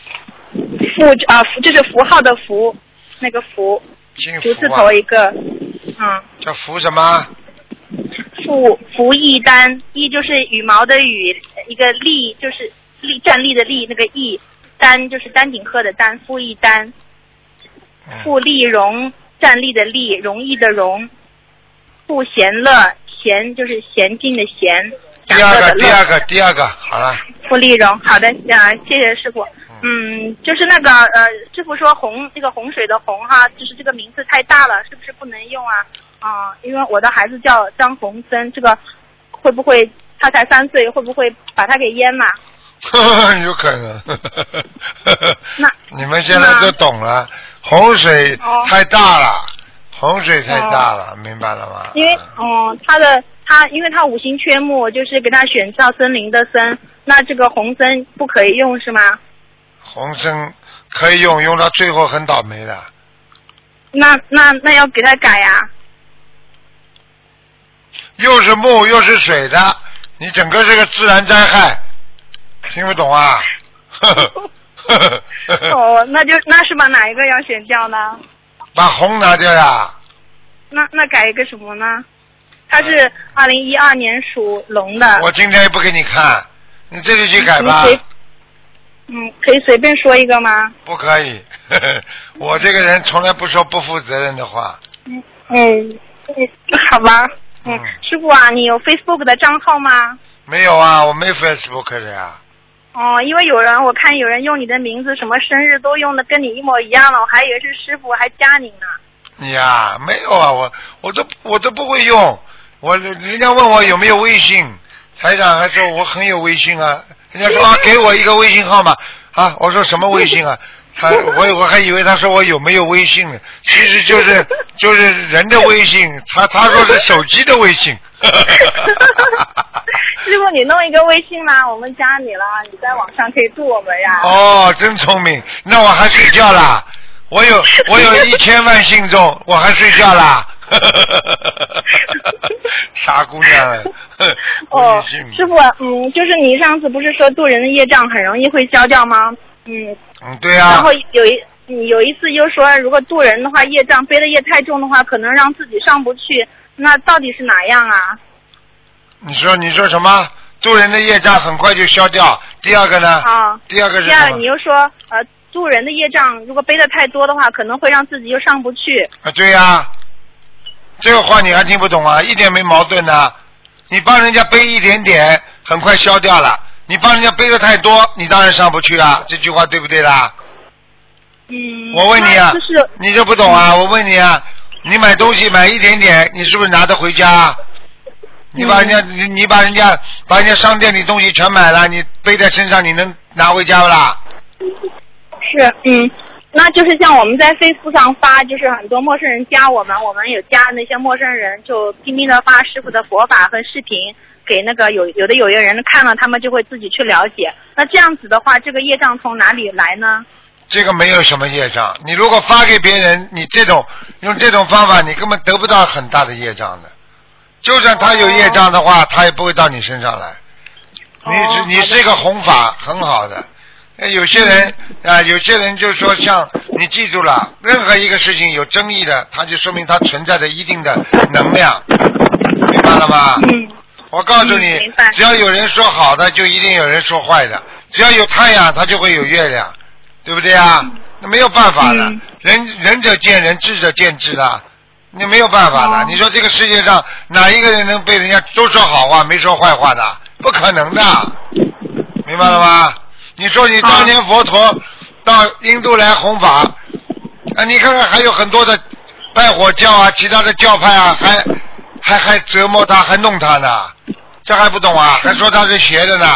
符啊，符就是符号的符，那个符，姓竹字啊头，一个，嗯。叫符什么？傅傅义丹，义就是羽毛的羽，一个立就是立站立的立，那个义，丹就是丹顶鹤的丹，傅义丹，嗯傅丽荣，站立的立，容易的容，不闲乐，闲就是娴静的娴，第二个。第二个，第二个，好了，傅丽荣，好的，啊，谢谢师傅。嗯，就是那个呃，师傅说洪这个洪水的洪哈，就是这个名字太大了，是不是不能用啊？啊、因为我的孩子叫张洪森，这个会不会他才三岁，会不会把他给淹了？有可能。那 你们现在都懂了，洪水哦太大了，洪水太大了，明白了吗？因为嗯、他的他因为他五行缺木，就是给他选到森林的森，那这个红森不可以用是吗？红参可以用，用到最后很倒霉的。那那那要给他改呀、又是木又是水的，你整个是个自然灾害，听不懂啊？呵 呵 哦，那就那是把哪一个要选掉呢？把红拿掉呀。那那改一个什么呢？他是二零一二年属龙的。我今天也不给你看，你自己去改吧。随嗯，可以随便说一个吗？不可以，我这个人从来不说不负责任的话。嗯嗯，好吧。嗯，师傅啊，你有 Facebook 的账号吗？没有啊，我没 Facebook 的呀。哦，因为有人我看有人用你的名字，什么生日都用的跟你一模一样了，我还以为是师傅，还加你呢。你呀，没有啊，我我都我都不会用，我人家问我有没有微信，台长还说我很有微信啊，人家说啊 给我一个微信号码啊，我说什么微信啊？他我我还以为他说我有没有微信呢，其实就是就是人的微信，他他说是手机的微信。师傅，你弄一个微信啦，我们加你了，你在网上可以度我们呀。哦，真聪明，那我还睡觉啦。我有我有一千万信众，我还睡觉啦。傻姑娘。哦，师傅，嗯，就是你上次不是说渡人的业障很容易会消掉吗？嗯。嗯，对啊。然后有一有一次又说，如果渡人的话，业障背的业太重的话，可能让自己上不去。那到底是哪样啊？你说你说什么？渡人的业障很快就消掉。第二个呢？啊。第二个是第二，你又说呃，渡人的业障如果背的太多的话，可能会让自己又上不去。啊，对呀。这个话你还听不懂啊？一点没矛盾呢。你帮人家背一点点，很快消掉了。你帮人家背的太多，你当然上不去啊。这句话对不对啦？嗯。我问你啊，就是你就不懂啊？我问你啊，你买东西买一点点，你是不是拿得回家？你把人家你你把人家把人家商店里东西全买了，你背在身上，你能拿回家不啦？是，嗯，那就是像我们在 Facebook 上发，就是很多陌生人加我们，我们有加那些陌生人，就拼命的发师傅的佛法和视频给那个有有的有些人看了，他们就会自己去了解。那这样子的话，这个业障从哪里来呢？这个没有什么业障，你如果发给别人，你这种用这种方法，你根本得不到很大的业障的。就算他有业障的话，他也不会到你身上来。你是你是一个弘法很好的。有些人啊，有些人就说像你记住了，任何一个事情有争议的，它就说明它存在着一定的能量，明白了吗？嗯。我告诉你，只要有人说好的，就一定有人说坏的。只要有太阳，它就会有月亮，对不对啊？那没有办法的，仁仁者见仁，智者见智的。你没有办法的，你说这个世界上哪一个人能被人家都说好话没说坏话的？不可能的，明白了吗？你说你当年佛陀到印度来弘法，啊，你看看还有很多的拜火教啊，其他的教派啊，还还还折磨他，还弄他呢，这还不懂啊？还说他是邪的呢？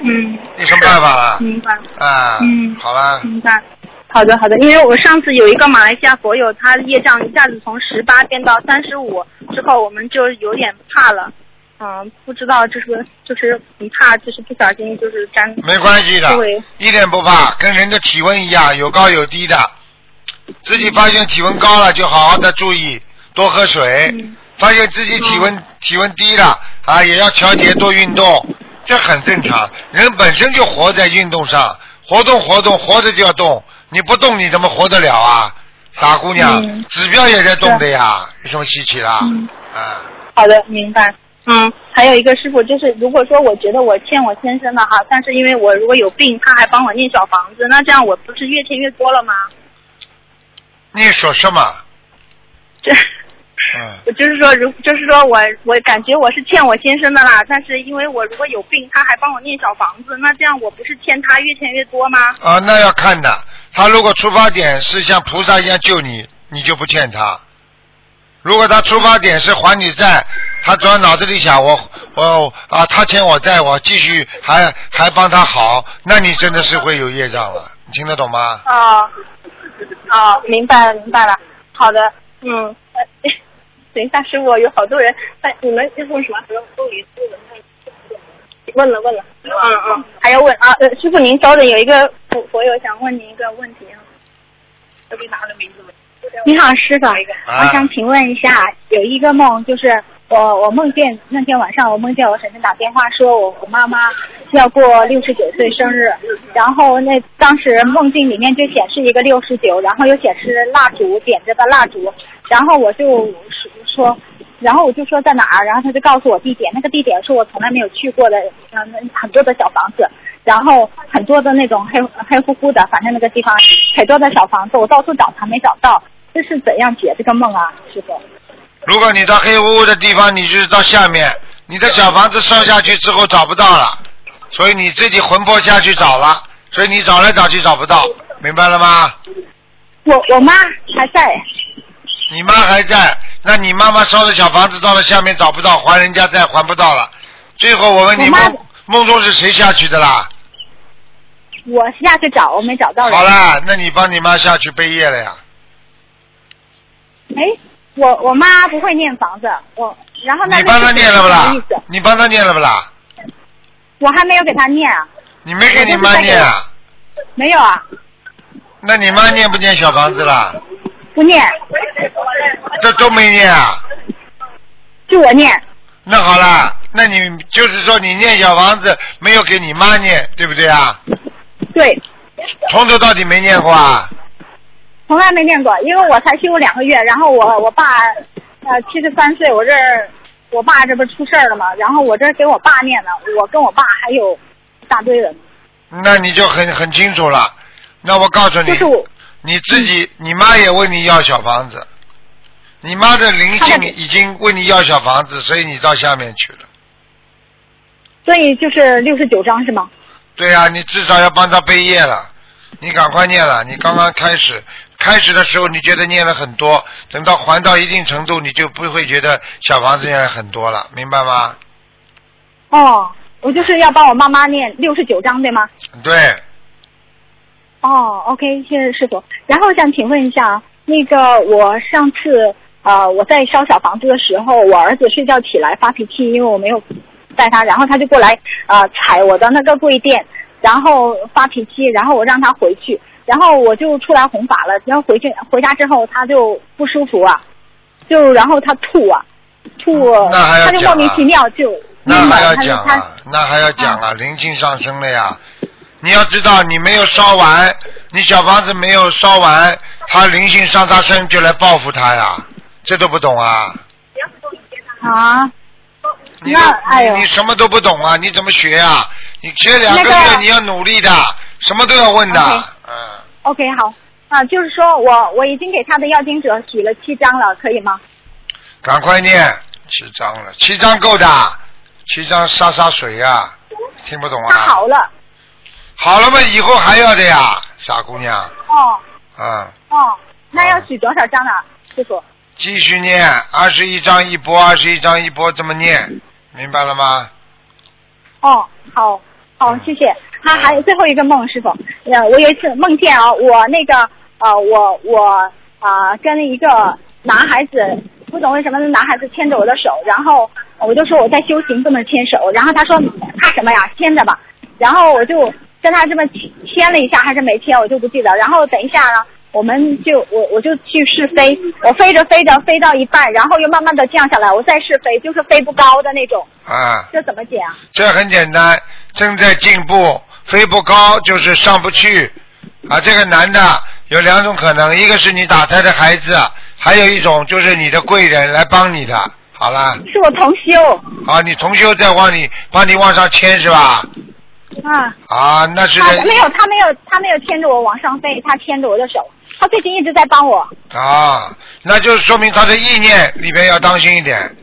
嗯。有什么办法了？明白。啊。嗯。好了。明白。好的，好的，因为我上次有一个马来西亚佛友，他业障一下子从十八变到三十五，之后我们就有点怕了，嗯，不知道就是就是很怕，就是不小心就是沾。没关系的，一点不怕，跟人的体温一样，有高有低的。自己发现体温高了，就好好的注意，多喝水。发现自己体温体温低了啊，也要调节，多运动，这很正常。人本身就活在运动上，活动活动，活着就要动。你不动你怎么活得了啊，傻姑娘？指标也在动的呀，有什么稀奇啦？啊。好的，明白。嗯，还有一个师傅，就是如果说我觉得我欠我先生的哈，但是因为我如果有病，他还帮我念小房子，那这样我不是越欠越多了吗？你说什么？这。我就是说，如就是说我我感觉我是欠我先生的啦，但是因为我如果有病，他还帮我念小房子，那这样我不是欠他越欠越多吗？啊，那要看的。他如果出发点是像菩萨一样救你，你就不欠他；如果他出发点是还你债，他主要脑子里想我我啊，他欠我债，我继续还还帮他好，那你真的是会有业障了。你听得懂吗？哦哦，明白了明白了。好的，嗯。等一下，师傅，有好多人，哎，你们问什么？问了问了，嗯嗯，还要问啊？呃，师傅您稍等，有一个佛佛友想问您一个问题啊。你好，师傅，我想请问一下，有一个梦，就是我我我梦见那天晚上我梦见我婶婶打电话说我我妈妈要过六十九岁生日，然后那当时梦境里面就显示一个六十九，然后又显示蜡烛点着的蜡烛，然后我就说，然后我就说在哪儿，然后他就告诉我地点，那个地点是我从来没有去过的，嗯，很多的小房子，然后很多的那种黑黑乎乎的，反正那个地方很多的小房子，我到处找他没找到，这是怎样解这个梦啊，师傅？如果你到黑乎乎的地方，你就是到下面，你的小房子烧下去之后找不到了，所以你自己魂魄下去找了，所以你找来找去找不到，明白了吗？我我妈还在，你妈还在，那你妈妈烧的小房子到了下面找不到，还人家债还不到了。最后我问你我妈梦梦中是谁下去的啦？我下去找，我没找到人。好啦，那你帮你妈下去背业了呀？哎，我我妈不会念房子，我然后那你帮她念了不啦？你帮她念了不啦？我还没有给她念啊，你没给你妈念啊？没有啊，那你妈念不念小房子啦？不念，这都没念啊？就我念。那好了，那你就是说你念小房子没有给你妈念，对不对啊？对，从头到底没念过啊？从来没念过，因为我才修两个月，然后我我爸呃七十三岁，我这儿我爸这不是出事儿了吗，然后我这儿给我爸念了，我跟我爸还有一大堆人，那你就很很清楚了。那我告诉你就，是我你自己，你妈也问你要小房子，你妈的灵性已经问你要小房子，所以你到下面去了。所以就是六十九章是吗？对呀、你至少要帮她背业了，你赶快念了。你刚刚开始，开始的时候你觉得念了很多，等到还到一定程度，你就不会觉得小房子念很多了，明白吗？哦，我就是要帮我妈妈念六十九章对吗？对，哦，OK，谢谢师傅。然后想请问一下，那个我上次呃我在烧小房子的时候，我儿子睡觉起来发脾气，因为我没有带他，然后他就过来呃踩我的那个柜垫，然后发脾气，然后我让他回去，然后我就出来弘法了，然后回去回家之后他就不舒服啊，就然后他吐啊，吐，那还要他就莫名其妙就那还要讲啊，那还要讲啊，灵性上升了呀。你要知道，你没有烧完，你小房子没有烧完，他灵性上他身就来报复他呀，这都不懂啊？啊。你那哎呦你你什么都不懂啊？你怎么学啊？你学两个月你要努力的，什么都要问的嗯，OK，好啊，就是说我我已经给他的要经者许了七张了，可以吗？赶快念七张了，七张够的，七张杀杀水呀、听不懂啊？他好了，好了嘛，以后还要的呀，傻姑娘，哦嗯。哦，那要许多少张呢，师傅？继续念，二十一章一波，二十一章一波，这么念，明白了吗？哦，好，好，谢谢。他还有最后一个梦，师傅，呃，我有一次梦见啊，我那个呃，我我啊、呃跟一个男孩子，不懂为什么那男孩子牵着我的手，然后我就说我在修行，不能牵手，然后他说怕什么呀，牵着吧，然后我就跟他这么牵牵了一下，还是没牵，我就不记得，然后等一下呢。我们就我我就去试飞，我飞着飞着飞到一半，然后又慢慢的降下来，我再试飞，就是飞不高的那种，啊，这怎么解啊？这很简单，正在进步，飞不高就是上不去。啊，这个男的有两种可能，一个是你打胎的孩子，还有一种就是你的贵人来帮你的。好了，是我同修啊，你同修在往你帮你往上牵是吧？啊，啊，那是他没有，他没有，他没有牵着我往上飞，他牵着我的手，他最近一直在帮我。啊，那就说明他的意念里边要当心一点，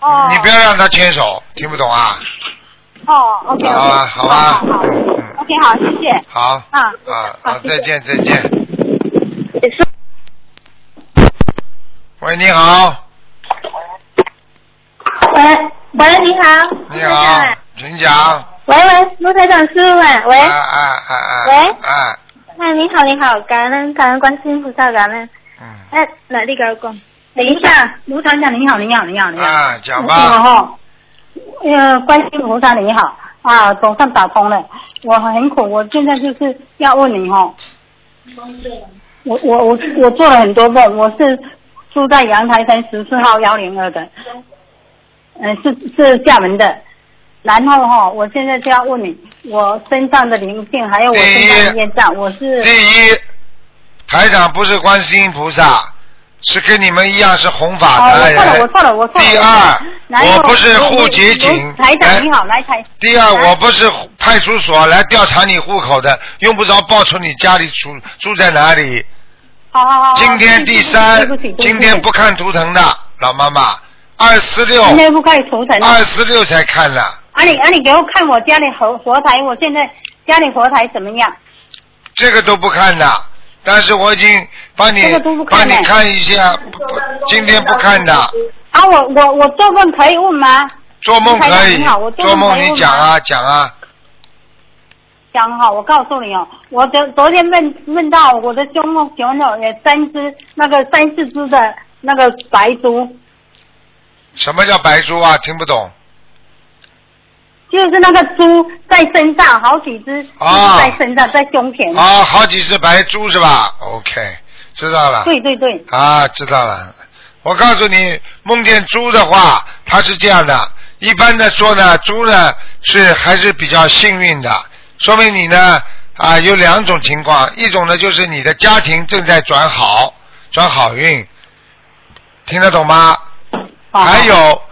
哦，你不要让他牵手，听不懂啊？哦，OK，好吧好吧，OK，好，谢谢。好。啊啊好，再见再见。也是喂，你好，喂喂，你好，你好，请讲。喂喂，卢台长师傅们，喂，哎哎哎哎。喂。哎，哎，你好你好，感恩感恩观世音菩萨，感恩，嗯，哎，来那个讲，等一下，卢台长你好你好你好你好，啊，讲你吧。好。哈，呃，观世音菩萨你好。啊，总算打通了，我很苦，我现在就是要问你哈，我我我我做了很多梦，我是住在阳台山十四号幺零二的，嗯、是是厦门的。然后哈、我现在就要问你，我身上的灵性还有我身上的业障，我是第一，台长不是观世音菩萨，是跟你们一样是弘法哦，的人。我错了，我错了，我错了。第二，我不是卢户籍警台长你好，来台。第二，我不是派出所来调查你户口的，用不着报出你家里住住在哪里。好好好。今天第三今天不看图腾的老妈妈，二四六，今天不看图腾。二四六才看了。啊你啊你给我看我家里佛佛台，我现在家里佛台怎么样？这个都不看的，但是我已经帮你这个都不帮你看一下，今天不看的，啊我我我做梦可以问吗？做梦可以做做梦你讲啊讲啊，讲好，我告诉你哦，我昨昨天问问到我的胸梦熊有有三只那个三四只的那个白猪，什么叫白猪啊？听不懂。就是那个猪在身上，好几只啊在身上，在胸前。啊，好几只白猪是吧？OK，知道了。对对对，啊，知道了。我告诉你，梦见猪的话，它是这样的。一般的说呢，猪呢是还是比较幸运的，说明你呢啊有两种情况，一种呢就是你的家庭正在转好，转好运，听得懂吗？还有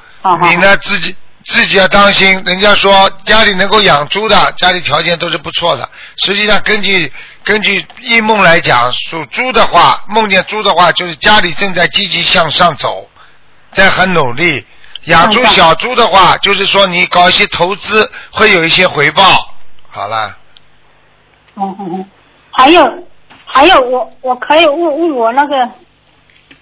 你呢自己自己要当心，人家说家里能够养猪的，家里条件都是不错的。实际上根据根据一梦来讲，属猪的话，梦见猪的话，就是家里正在积极向上走，在很努力。养猪小猪的话，就是说你搞一些投资会有一些回报。好了，嗯嗯嗯，还有还有我我可以问问我那个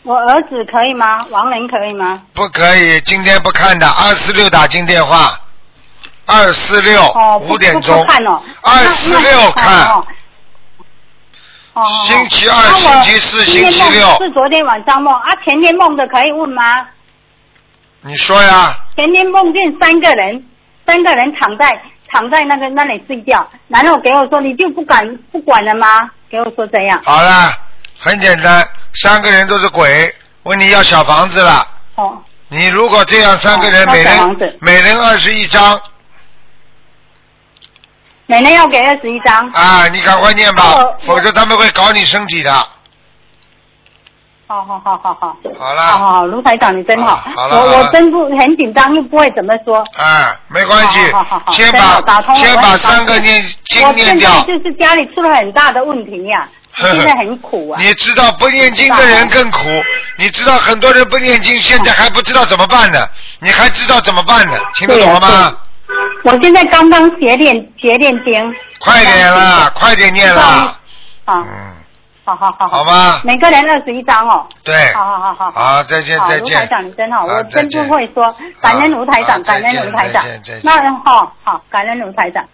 我儿子可以吗？王林可以吗？不可以，今天不看的，二四六打进电话，二四六五点钟不看哦，二四六看。哦星期二星期四星期六是昨天晚上梦啊，前天梦的可以问吗？你说呀？前天梦见三个人，三个人躺在躺在那个那里睡觉，然后给我说你就不敢不管了吗？给我说这样。好了，很简单，三个人都是鬼，问你要小房子了。哦，你如果这样，三个人哦每人每人二十一张每人要给二十一张。啊，你赶快念吧，否则他们会搞你身体的。好好好好好。好了好好好，卢台长你真好。啊好了我我真不很紧张，又不会怎么说。啊，没关系好好好，好先把先把三个念经念掉。现在就是家里出了很大的问题呀、我现在很苦啊。你知道不念经的人更苦，你知道很多人不念经，现在还不知道怎么办呢，你还知道怎么办呢？听得懂了吗？我现在刚刚学练学练经。快点啦，快点念啦！啊，嗯，好好好好吗？每个人二十一张哦。对，好好好好。好，再见再见。卢台长你真好，我真不会说，感恩卢台长，感恩卢台长。那好好，感恩卢台长。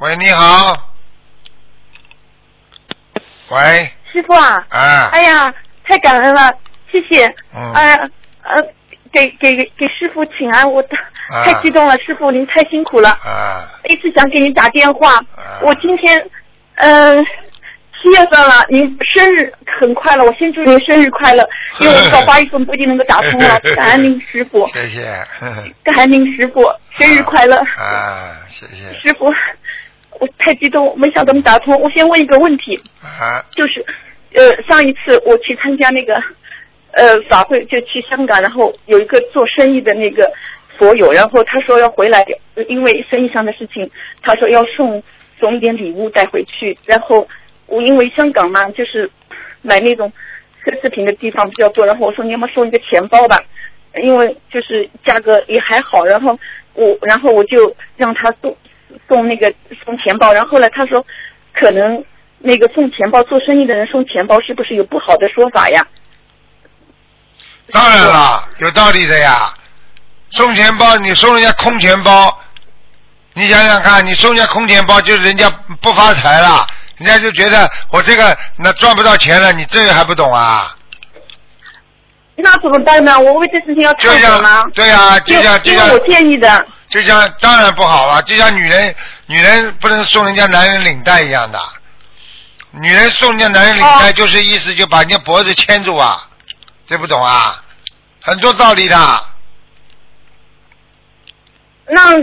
喂，你好。喂，师傅啊，啊，哎呀，太感恩了，谢谢。嗯。哎呀，呃，给给给师傅请安，我啊。太激动了，师傅您太辛苦了，啊，一直想给您打电话啊。我今天，嗯、七月份了，您生日很快了，我先祝您生日快乐，因为我到八月份不一定能够打通了，感恩您师傅，谢谢。感恩您师傅，生日快乐，啊，谢谢。师傅，我太激动，没想到能打通。我先问一个问题，啊，就是，呃，上一次我去参加那个呃法会，就去香港，然后有一个做生意的那个佛友，然后他说要回来，呃因为生意上的事情，他说要送送一点礼物带回去，然后我因为香港嘛，就是买那种奢侈品的地方比较多，然后我说你要么送一个钱包吧，因为就是价格也还好，然后我然后我就让他送送那个送钱包，然后后来他说可能那个送钱包做生意的人送钱包是不是有不好的说法呀？当然了，有道理的呀。送钱包，你送人家空钱包，你想想看，你送人家空钱包，就是人家不发财了，人家就觉得我这个那赚不到钱了，你这个还不懂啊？那怎么办呢？我为这事情要就忏悔吗？对呀、就像就像我建议的，就像当然不好了，就像女人女人不能送人家男人领带一样的，女人送人家男人领带哦就是意思就把人家脖子牵住啊，这不懂啊？很多道理的。那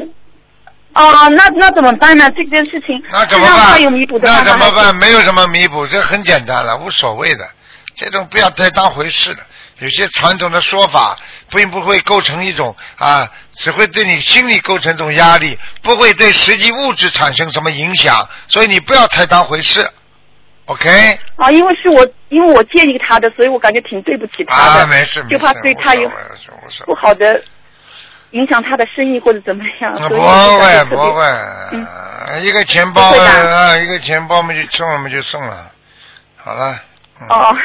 哦，那那怎么办呢？这件事情那怎么办有弥补？的那怎么办？没有什么弥补，这很简单了，无所谓的。这种不要太当回事了。有些传统的说法，并不会构成一种啊，只会对你心理构成一种压力，不会对实际物质产生什么影响。所以你不要太当回事，OK？啊，因为是我，因为我建议他的，所以我感觉挺对不起他的，啊，没事没事，就怕对他有不。好的影响他的生意或者怎么样。不会不会，嗯一个钱包啊，一个钱包嘛就送我们就送了，好了。嗯、哦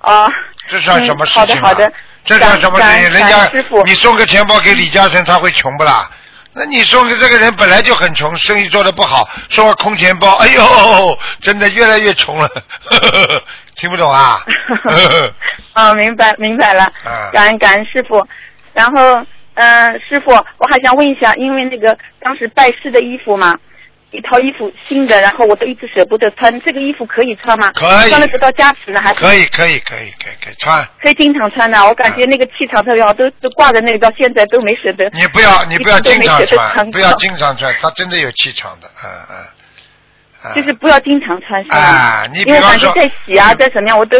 哦，这算什么事情、啊嗯好的好的，这算什么事情？感感人家师傅你送个钱包给李嘉诚，他会穷不啦？那你送给这个人本来就很穷，生意做得不好，送个空钱包，哎呦，真的越来越穷了，听不懂啊？啊，明白明白了啊，感恩感恩师傅。然后，嗯、师傅，我还想问一下，因为那个当时拜师的衣服嘛，一套衣服新的，然后我都一直舍不得穿，这个衣服可以穿吗？可以穿了得到加持呢，还是可以可以可以可以可以穿，可以经常穿的？我感觉那个气场特别好，都都挂在那里，到现在都没舍得。你不要你不要经常穿，不要经常穿，它真的有气场的，嗯嗯。嗯就是不要经常穿，是吧？啊你比因为感觉在洗啊，在什么样，我都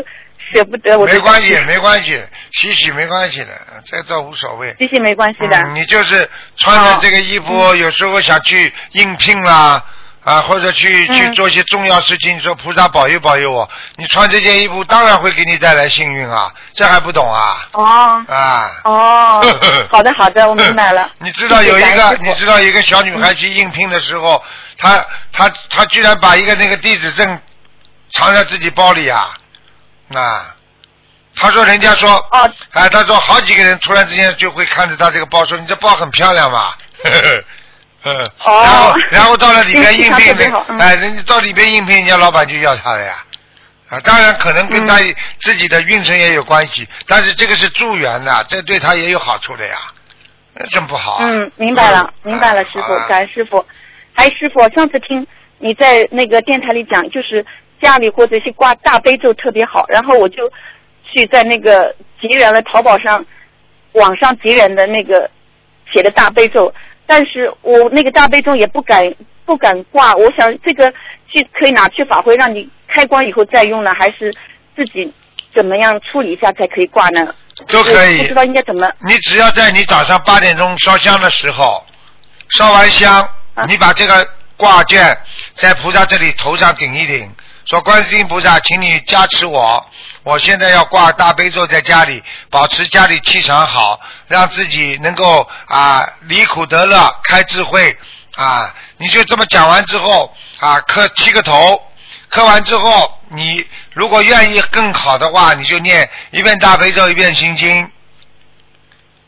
舍不得。我没关系，没关系，洗洗没关系的，这倒无所谓。洗洗没关系的。嗯，你就是穿着这个衣服，有时候想去应聘啦，啊，或者去嗯去做一些重要事情，说菩萨保佑保佑我，你穿这件衣服当然会给你带来幸运啊，这还不懂啊？哦啊。哦，好的好的，我明白了。你知道有一个你知道有一个小女孩去应聘的时候，她她她居然把一个那个地址证藏在自己包里啊，啊，他说人家说，哦，哎，他说好几个人突然之间就会看着他这个包，说你这包很漂亮嘛，呵呵。嗯，哦。然后然后到了里边应聘的，嗯。哎，人家到里边应聘，人家老板就要他了呀。啊，当然可能跟他嗯。自己的运程也有关系，但是这个是助缘的，这对他也有好处的呀，那真不好啊、嗯，明白了，嗯。明白了，师傅好了，感恩师傅。哎师傅，上次听你在那个电台里讲，就是家里或者是挂大悲咒特别好，然后我就去在那个结缘了淘宝上，网上结缘的那个写的大悲咒，但是我那个大悲咒也不敢不敢挂，我想这个去可以拿去法会让你开光以后再用呢，还是自己怎么样处理一下才可以挂呢？都可以不知道应该怎么。你只要在你早上八点钟烧香的时候，烧完香，啊你把这个挂件在菩萨这里头上顶一顶，说观世音菩萨，请你加持我，我现在要挂大悲咒在家里，保持家里气场好，让自己能够啊离苦得乐，开智慧啊！你就这么讲完之后啊，磕七个头。磕完之后，你如果愿意更好的话，你就念一遍大悲咒，一遍心经，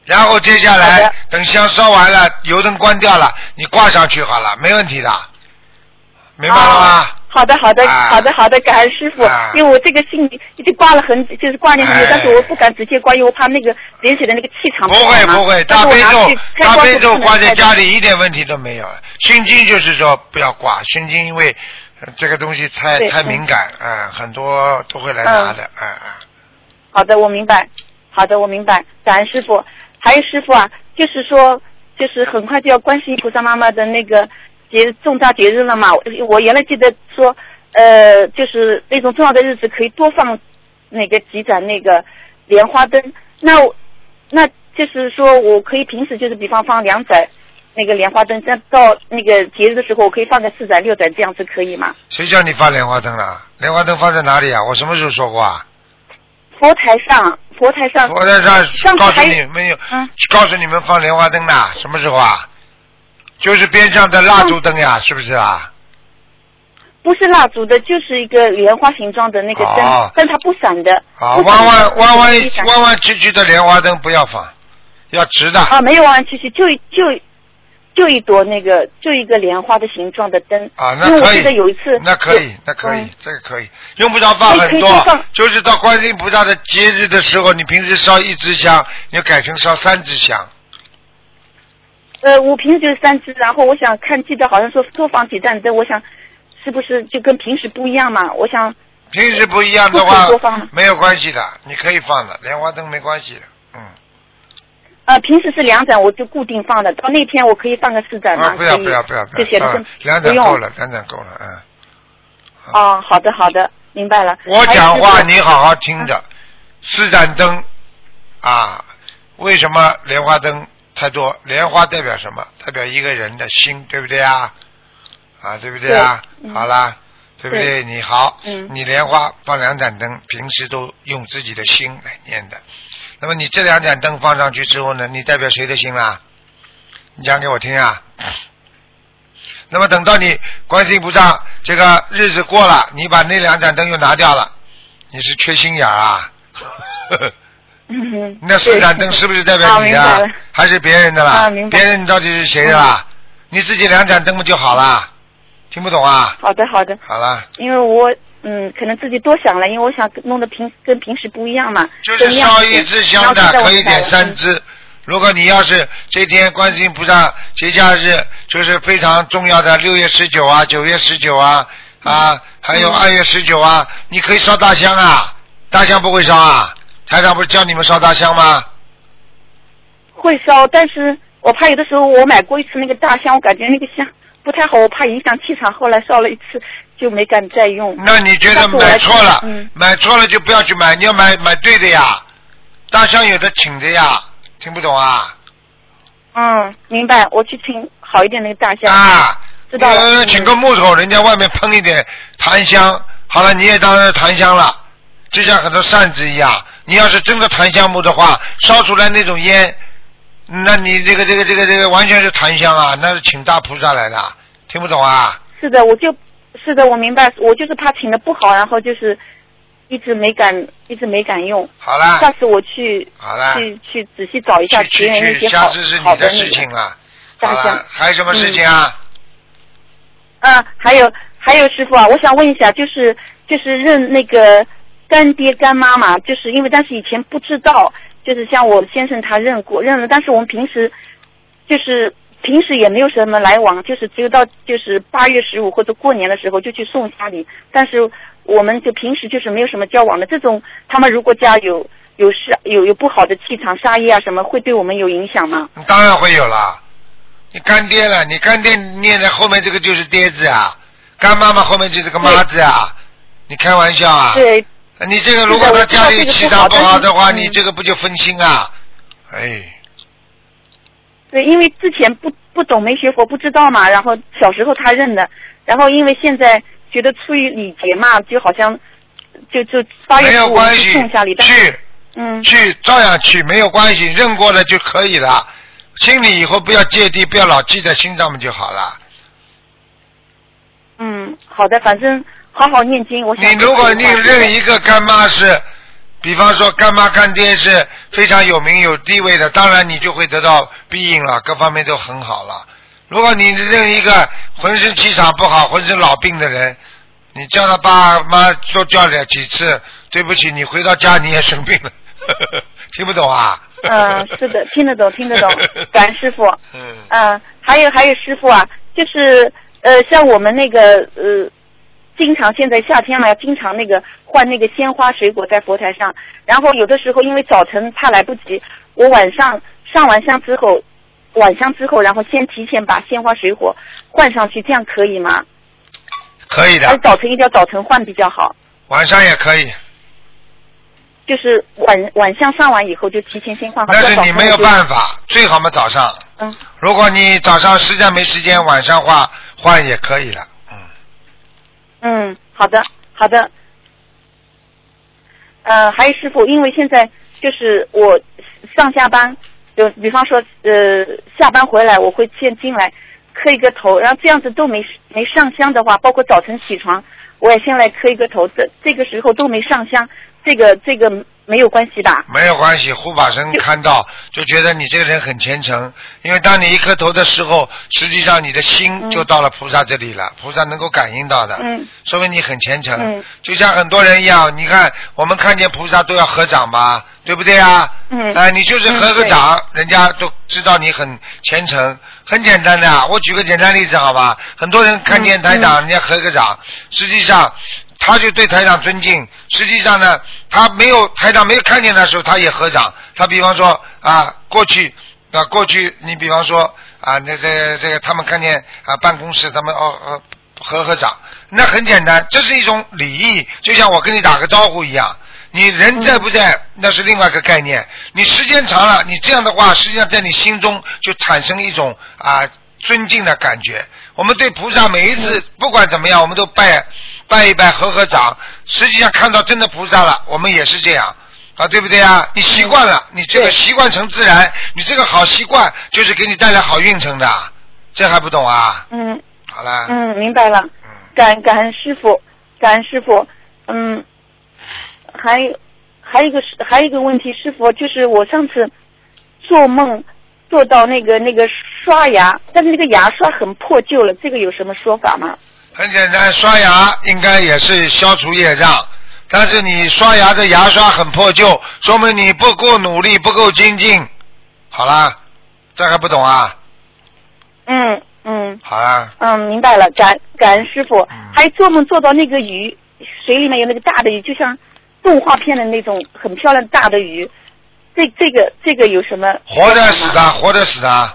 然后接下来等香烧完了，油灯关掉了，你挂上去好了，没问题的，明白了吗？哦好的，好的，啊好的，好的，感恩师傅。啊因为我这个心里已经挂了很，就是挂念很久，哎但是我不敢直接挂，因为我怕那个连起的那个气场不会不会，大悲咒大悲咒挂在开家里一点问题都没有。心经就是说不要挂，心经因为呃这个东西太太敏感啊、很多都会来拿的，啊啊、好的，我明白。好的，我明白。感恩师傅。还有师傅啊，就是说，就是很快就要观世音菩萨妈妈的那个节重大节日了嘛。我我原来记得说，呃，就是那种重要的日子可以多放那个几盏那个莲花灯。那我那就是说我可以平时就是比方放两盏那个莲花灯，这样到那个节日的时候，我可以放个四盏六盏，这样子可以吗？谁叫你放莲花灯了？莲花灯放在哪里啊？我什么时候说过啊？佛台上，佛台上，佛台上上次告诉你们有，嗯告诉你们放莲花灯的，什么时候啊？就是边上的蜡烛灯呀，是不是啊？不是蜡烛的，就是一个莲花形状的那个灯，哦但它不闪的。啊，弯弯弯弯弯弯曲曲的莲花灯不要放，要直的。啊，没有弯弯曲曲，就就就一朵那个，就一个莲花的形状的灯。啊，那可以我记得有一次，那可以，那可以嗯，这个可以，用不着放很多就是到观音菩萨的节日的时候，你平时烧一支香，你就改成烧三支香。呃，我平时就是三支，然后我想看，记得好像说多放几盏灯，我想是不是就跟平时不一样嘛？我想平时不一样的话多放，没有关系的，你可以放的，莲花灯没关系的，嗯，呃，平时是两盏，我就固定放的。到那天我可以放个四盏吗？啊，不要不要不要不要，啊就写的是两盏够了，两盏够了，嗯。哦，好的好的，明白了。我讲话你好好听着，四盏灯啊，为什么莲花灯太多？莲花代表什么？代表一个人的心，对不对啊？啊，对不对啊？好啦，对不对？你好，嗯你莲花放两盏灯，平时都用自己的心来念的。那么你这两盏灯放上去之后呢，你代表谁的心啦？你讲给我听啊。那么等到你观世音菩萨这个日子过了，你把那两盏灯又拿掉了，你是缺心眼儿啊？嗯哼那四盏灯是不是代表你的？还是别人的啦？啊明白嗯别人到底是谁的啦？你自己两盏灯不就好啦？听不懂啊？好的好的，好了，因为我嗯可能自己多想了，因为我想弄得平跟平时不一样嘛，就是烧一支香的可以点三支。如果你要是这天观世音菩萨节假日，就是非常重要的六月十九啊、九月十九啊啊，还有嗯二月十九啊，你可以烧大香啊。大香不会烧啊？台长不是教你们烧大香吗？会烧，但是我怕有的时候我买过一次那个大香，我感觉那个香不太好，我怕影响气场，后来烧了一次就没敢再用。那你觉得买错了，嗯买错了就不要去买，你要买买对的呀。大香有的请的呀，听不懂啊？嗯，明白，我去请好一点那个大香。啊，知道了呃，嗯请个木头，人家外面喷一点檀香，好了，你也当成檀香了，就像很多扇子一样。你要是真的檀香木的话，烧出来那种烟，那你这个这个这个这个完全是檀香啊，那是请大菩萨来的，听不懂啊？是的，我就是的，我明白，我就是怕请的不好，然后就是一直没敢，一直没敢用。好了，下次我去好了，去去仔细找一下去别人去去，那些好下次是好的那你的事情个。了。大香好了，还有什么事情啊？嗯，还有还有师傅啊，我想问一下，就是就是认那个干爹干妈妈，就是因为但是以前不知道，就是像我先生他认过认了，但是我们平时就是平时也没有什么来往，就是只有到就是八月十五或者过年的时候就去送家里，但是我们就平时就是没有什么交往的。这种他们如果家有有杀有有不好的气场杀业啊什么，会对我们有影响吗？当然会有啦。你干爹了，你干爹念在后面这个就是爹字啊，干妈妈后面就是个妈字啊，你开玩笑啊？对，你这个如果他家里其他不好的话，你这个不就分心啊？哎，对，因为之前不不懂没学佛不知道嘛，然后小时候他认的，然后因为现在觉得出于礼节嘛，就好像就就八月没十五去有关系送下礼，但是去嗯去照样去，没有关系，认过了就可以了。心里以后不要芥蒂，不要老记在心上面就好了。嗯好的，反正好好念经，我想你如果你认一个干妈是，比方说干妈干爹是非常有名有地位的，当然你就会得到庇应了，各方面都很好了。如果你认一个浑身气场不好、浑身老病的人，你叫他爸妈多叫了几次，对不起，你回到家你也生病了，听不懂啊？嗯是的，听得懂听得懂，感恩师傅。嗯，嗯，还有还有师傅啊，就是呃，像我们那个呃，经常现在夏天嘛，要经常那个换那个鲜花水果在佛台上，然后有的时候因为早晨怕来不及，我晚上上完香之后，晚香之后，然后先提前把鲜花水果换上去，这样可以吗？可以的，而早晨一定要早晨换比较好？晚上也可以，就是晚晚上上完以后就提前先换好。但是你没有办法。法，最好嘛早上。嗯如果你早上实在没时间，晚上换换也可以了。嗯。好的，好的。呃，还有师傅，因为现在就是我上下班，就比方说呃下班回来，我会先进来磕一个头，然后这样子都没没上香的话，包括早晨起床，我也先来磕一个头，这这个时候都没上香，这个这个没有关系的？没有关系，护法神看到就觉得你这个人很虔诚，因为当你一磕头的时候，实际上你的心就到了菩萨这里了，菩萨能够感应到的，嗯说明你很虔诚。嗯就像很多人一样，你看我们看见菩萨都要合掌吧，对不对啊？嗯哎、你就是合个掌，人家都知道你很虔诚，很简单的啊。我举个简单例子好吧？很多人看见台长，人家合个掌，实际上他就对台长尊敬。实际上呢，他没有台长没有看见的时候，他也合掌。他比方说啊，过去啊，过去你比方说啊，那这这个他们看见啊，办公室他们哦哦合合掌，那很简单，这是一种礼仪，就像我跟你打个招呼一样。你人在不在，那是另外一个概念。你时间长了，你这样的话，实际上在你心中就产生一种啊尊敬的感觉。我们对菩萨每一次不管怎么样，我们都拜拜一拜，合合掌。实际上看到真的菩萨了，我们也是这样啊，对不对啊？你习惯了，你这个习惯成自然，你这个好习惯就是给你带来好运程的。这还不懂啊？嗯好了，嗯，明白了。嗯，感感恩师傅，感恩师傅。嗯，还还有一个是还有一个问题，师傅就是我上次做梦做到那个那个刷牙，但是那个牙刷很破旧了，这个有什么说法吗？很简单，刷牙应该也是消除业障，但是你刷牙的牙刷很破旧，说明你不够努力，不够精进。好啦，这还不懂啊？嗯嗯好啦，嗯，明白了，感感恩师傅嗯。还做梦做到那个鱼，水里面有那个大的鱼，就像动画片的那种很漂亮大的鱼。这这个这个有什么？活的死的，活的死的，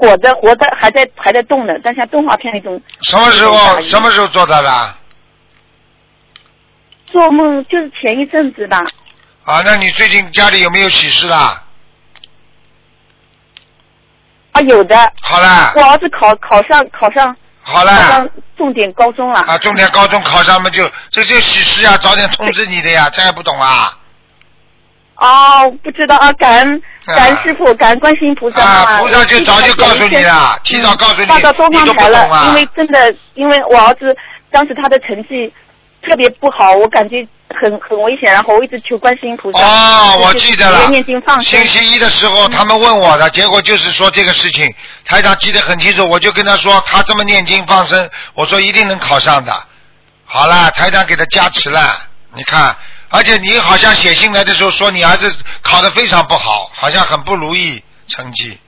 活的活的还在还在动呢，但像动画片那种。什么时候什么时候做到的？做梦就是前一阵子吧，啊，那你最近家里有没有喜事啦？啊有的，好啦我，儿子考考上考上考好啦上，重点高中了。啊，重点高中考上嘛就这就喜事呀，早点通知你的呀，这还不懂啊？哦，不知道啊，感恩啊感恩师傅，感恩观世音菩萨。啊，菩萨就早就告诉你了，嗯提早告诉你，发到东你都不方台了，啊因。为真的，因为我儿子当时他的成绩特别不好，我感觉很很危险，然后我一直求观世音菩萨。哦，我记得了念经放。生星。期一的时候，他们问我的，结果就是说这个事情，台长记得很清楚，我就跟他说，他这么念经放生，我说一定能考上的。好了，台长给他加持了，你看，而且你好像写信来的时候说你儿子考得非常不好，好像很不如意成绩。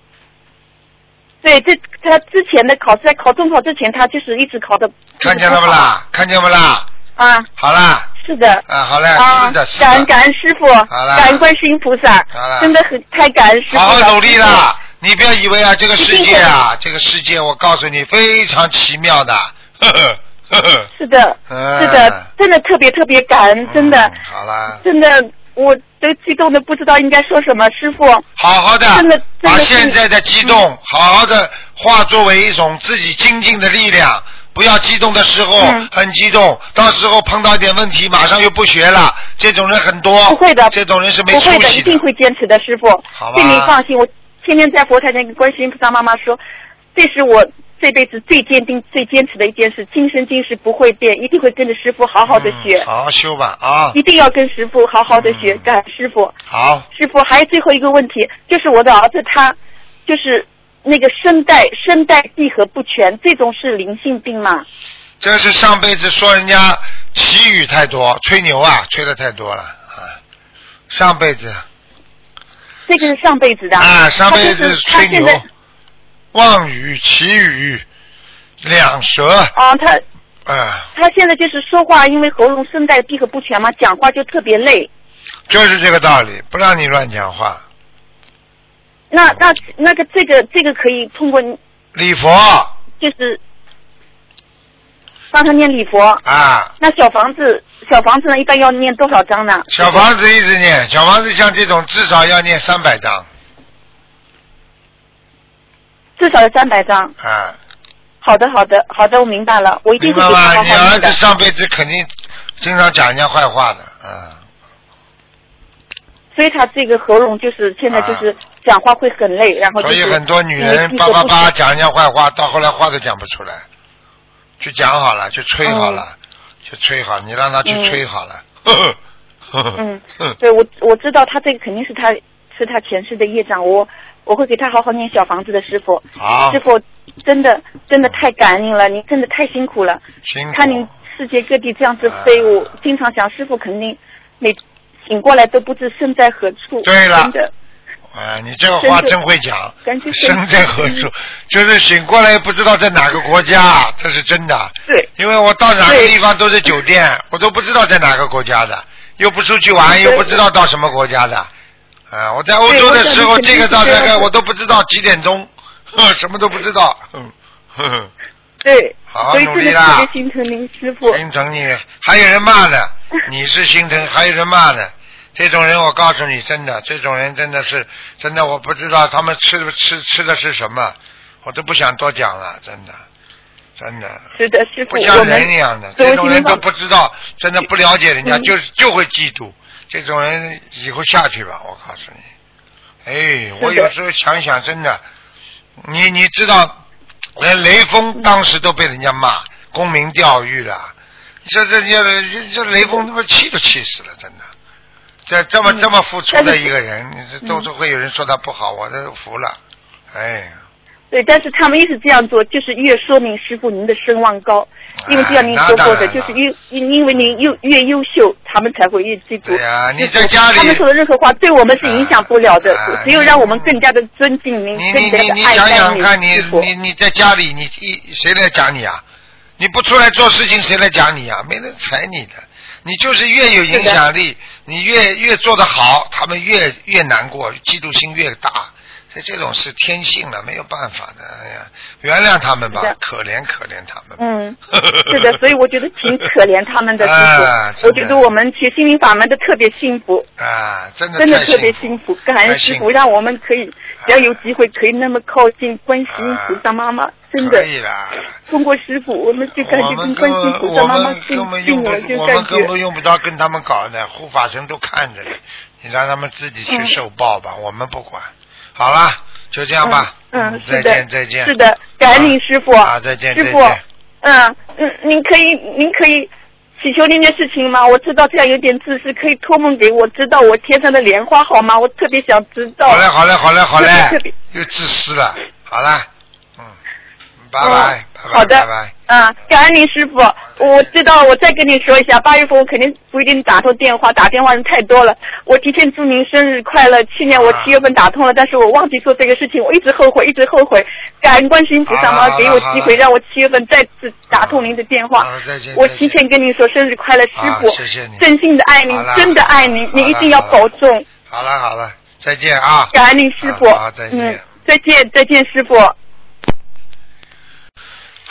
对，这他之前的考试，在考中考之前，他就是一直考的。看见了不？啦？看见不啦？啊，好啦，是的。啊，好嘞，啊是的，，是感恩，感恩师傅，好了感恩观世音菩萨好了，真的很太感恩师傅了。好好努力啦！你不要以为啊，这个世界啊，这个世界，我告诉你，非常奇妙的。呵呵。是的，嗯是的，真的特别特别感恩，真的。嗯，好啦，真的，我都激动的不知道应该说什么。师傅，好好的真的真把现在的激动，好好的化作为一种自己精进的力量。不要激动的时候嗯。很激动，到时候碰到一点问题，马上又不学了。这种人很多，不会的这种人是没不会的，一定会坚持的，师傅。好吧，请您放心，我天天在佛台前跟观世音菩萨妈妈说，这是我这辈子最坚定、最坚持的一件事，今生今世不会变，一定会跟着师傅好好的学，嗯好好修吧啊！一定要跟师傅好好的学，嗯感恩师傅。好，师傅，还有最后一个问题，就是我的儿子他就是那个声带声带闭合不全，这种是灵性病吗？这个是上辈子说人家祈语太多，吹牛啊，吹的太多了啊。上辈子这个是上辈子的。啊，上辈子吹牛现在，妄语、祈语、两舌，啊，他啊，他现在就是说话，因为喉咙声带闭合不全嘛，讲话就特别累。就是这个道理，不让你乱讲话。那那那个这个这个可以通过礼佛就是帮他念礼佛。啊，那小房子小房子呢，一般要念多少章呢？小房子一直念，小房子像这种至少要念三百章至少有三百张。啊，好的好的好的，我明白了，我一定？会给他好你儿子。上辈子肯定经常讲人家坏话的，啊，所以他这个喉咙就是现在就是讲话会很累，然后就所以很多女人叭叭叭讲人家坏话，到后来话都讲不出来，去讲好了，去吹好了，去吹好，你让他去嗯吹好了。嗯呵呵呵嗯对我我知道他这个肯定是他是他前世的业障，我我会给他好好念小房子的师傅。好师，傅真的真的太感恩您了，您真的太辛苦了。辛苦。看您世界各地这样子飞，舞我经常想师傅肯定每醒过来都不知身在何处。对了真的，啊，你这个话真会讲。感觉深圳合宿，就是醒过来不知道在哪个国家，这是真的。对，因为我到哪个地方都是酒店，我都不知道在哪个国家的，又不出去玩，又不知道到什么国家的。啊，我在欧洲的时候，这个到那个我都不知道几点钟，呵 什么都不知道。嗯，呵呵对，好好努力啦特别心疼您师傅。心疼你，还有人骂呢，你是心疼，还有人骂呢。这种人，我告诉你，真的，这种人真的是，真的，我不知道他们吃的吃吃的是什么，我都不想多讲了，真的，真的，是的，师傅，不像人一样的，这种人都不知道，真的不了解人家，嗯就是就会嫉妒，这种人以后下去吧，我告诉你，哎，我有时候想想，真的，你你知道，连雷锋当时都被人家骂公民钓鱼了，你说这这这雷锋他妈气都气死了，真的。这这么嗯。这么付出的一个人，你这都嗯。都会有人说他不好，我都服了。哎，对，但是他们越是这样做，就是越说明师傅您的声望高，因为就像您说过的，就是越因因为您优越优秀，他们才会越嫉妒。对呀你在家里他们说的任何话对我们是影响不了的哎，只有让我们更加的尊敬您，你更加你你想想看，你。你你在家里，你一谁来讲你啊？你不出来做事情，谁来讲你啊？没人睬你的。你就是越有影响力，你越越做得好，他们越越难过，嫉妒心越大。这这种是天性了，没有办法的。哎呀，原谅他们吧，可怜可怜他们。嗯，是的，所以我觉得挺可怜他们的师啊傅。我觉得我们学心灵法门的特别幸福，啊，真的真的特别幸幸福。感恩师傅，让我们可以只要有机会可以那么靠近观世音菩萨妈妈，真的可以啦。通过师傅，我们就感觉跟观世音菩萨妈妈们近了，就我们感根本。用不着跟他们搞的，护法神都看着呢，你让他们自己去嗯受报吧，我们不管。好了，就这样吧。嗯，嗯再见再见。是的，感恩您师傅。啊，再见师傅。，嗯嗯，您可以您可以祈求那件事情吗？我知道这样有点自私，可以托梦给我，知道我天上的莲花好吗？我特别想知道。好嘞好嘞好嘞好嘞又自私了。好了，嗯，拜嗯拜拜拜好的拜拜。嗯，感恩您师傅，我知道，我再跟你说一下，八月份我肯定不一定打通电话，打电话人太多了。我提前祝您生日快乐。去年我啊七月份打通了，但是我忘记做这个事情，我一直后悔，一直后悔。感恩观世音菩萨妈给我机会，让我七月份再次打通您的电话好。再见我提前跟您说生日快乐，师傅，啊谢谢你真心的爱您，真的爱您，好了您一定要保重。好了好了，再见啊。感恩您师傅嗯，再见再见师傅。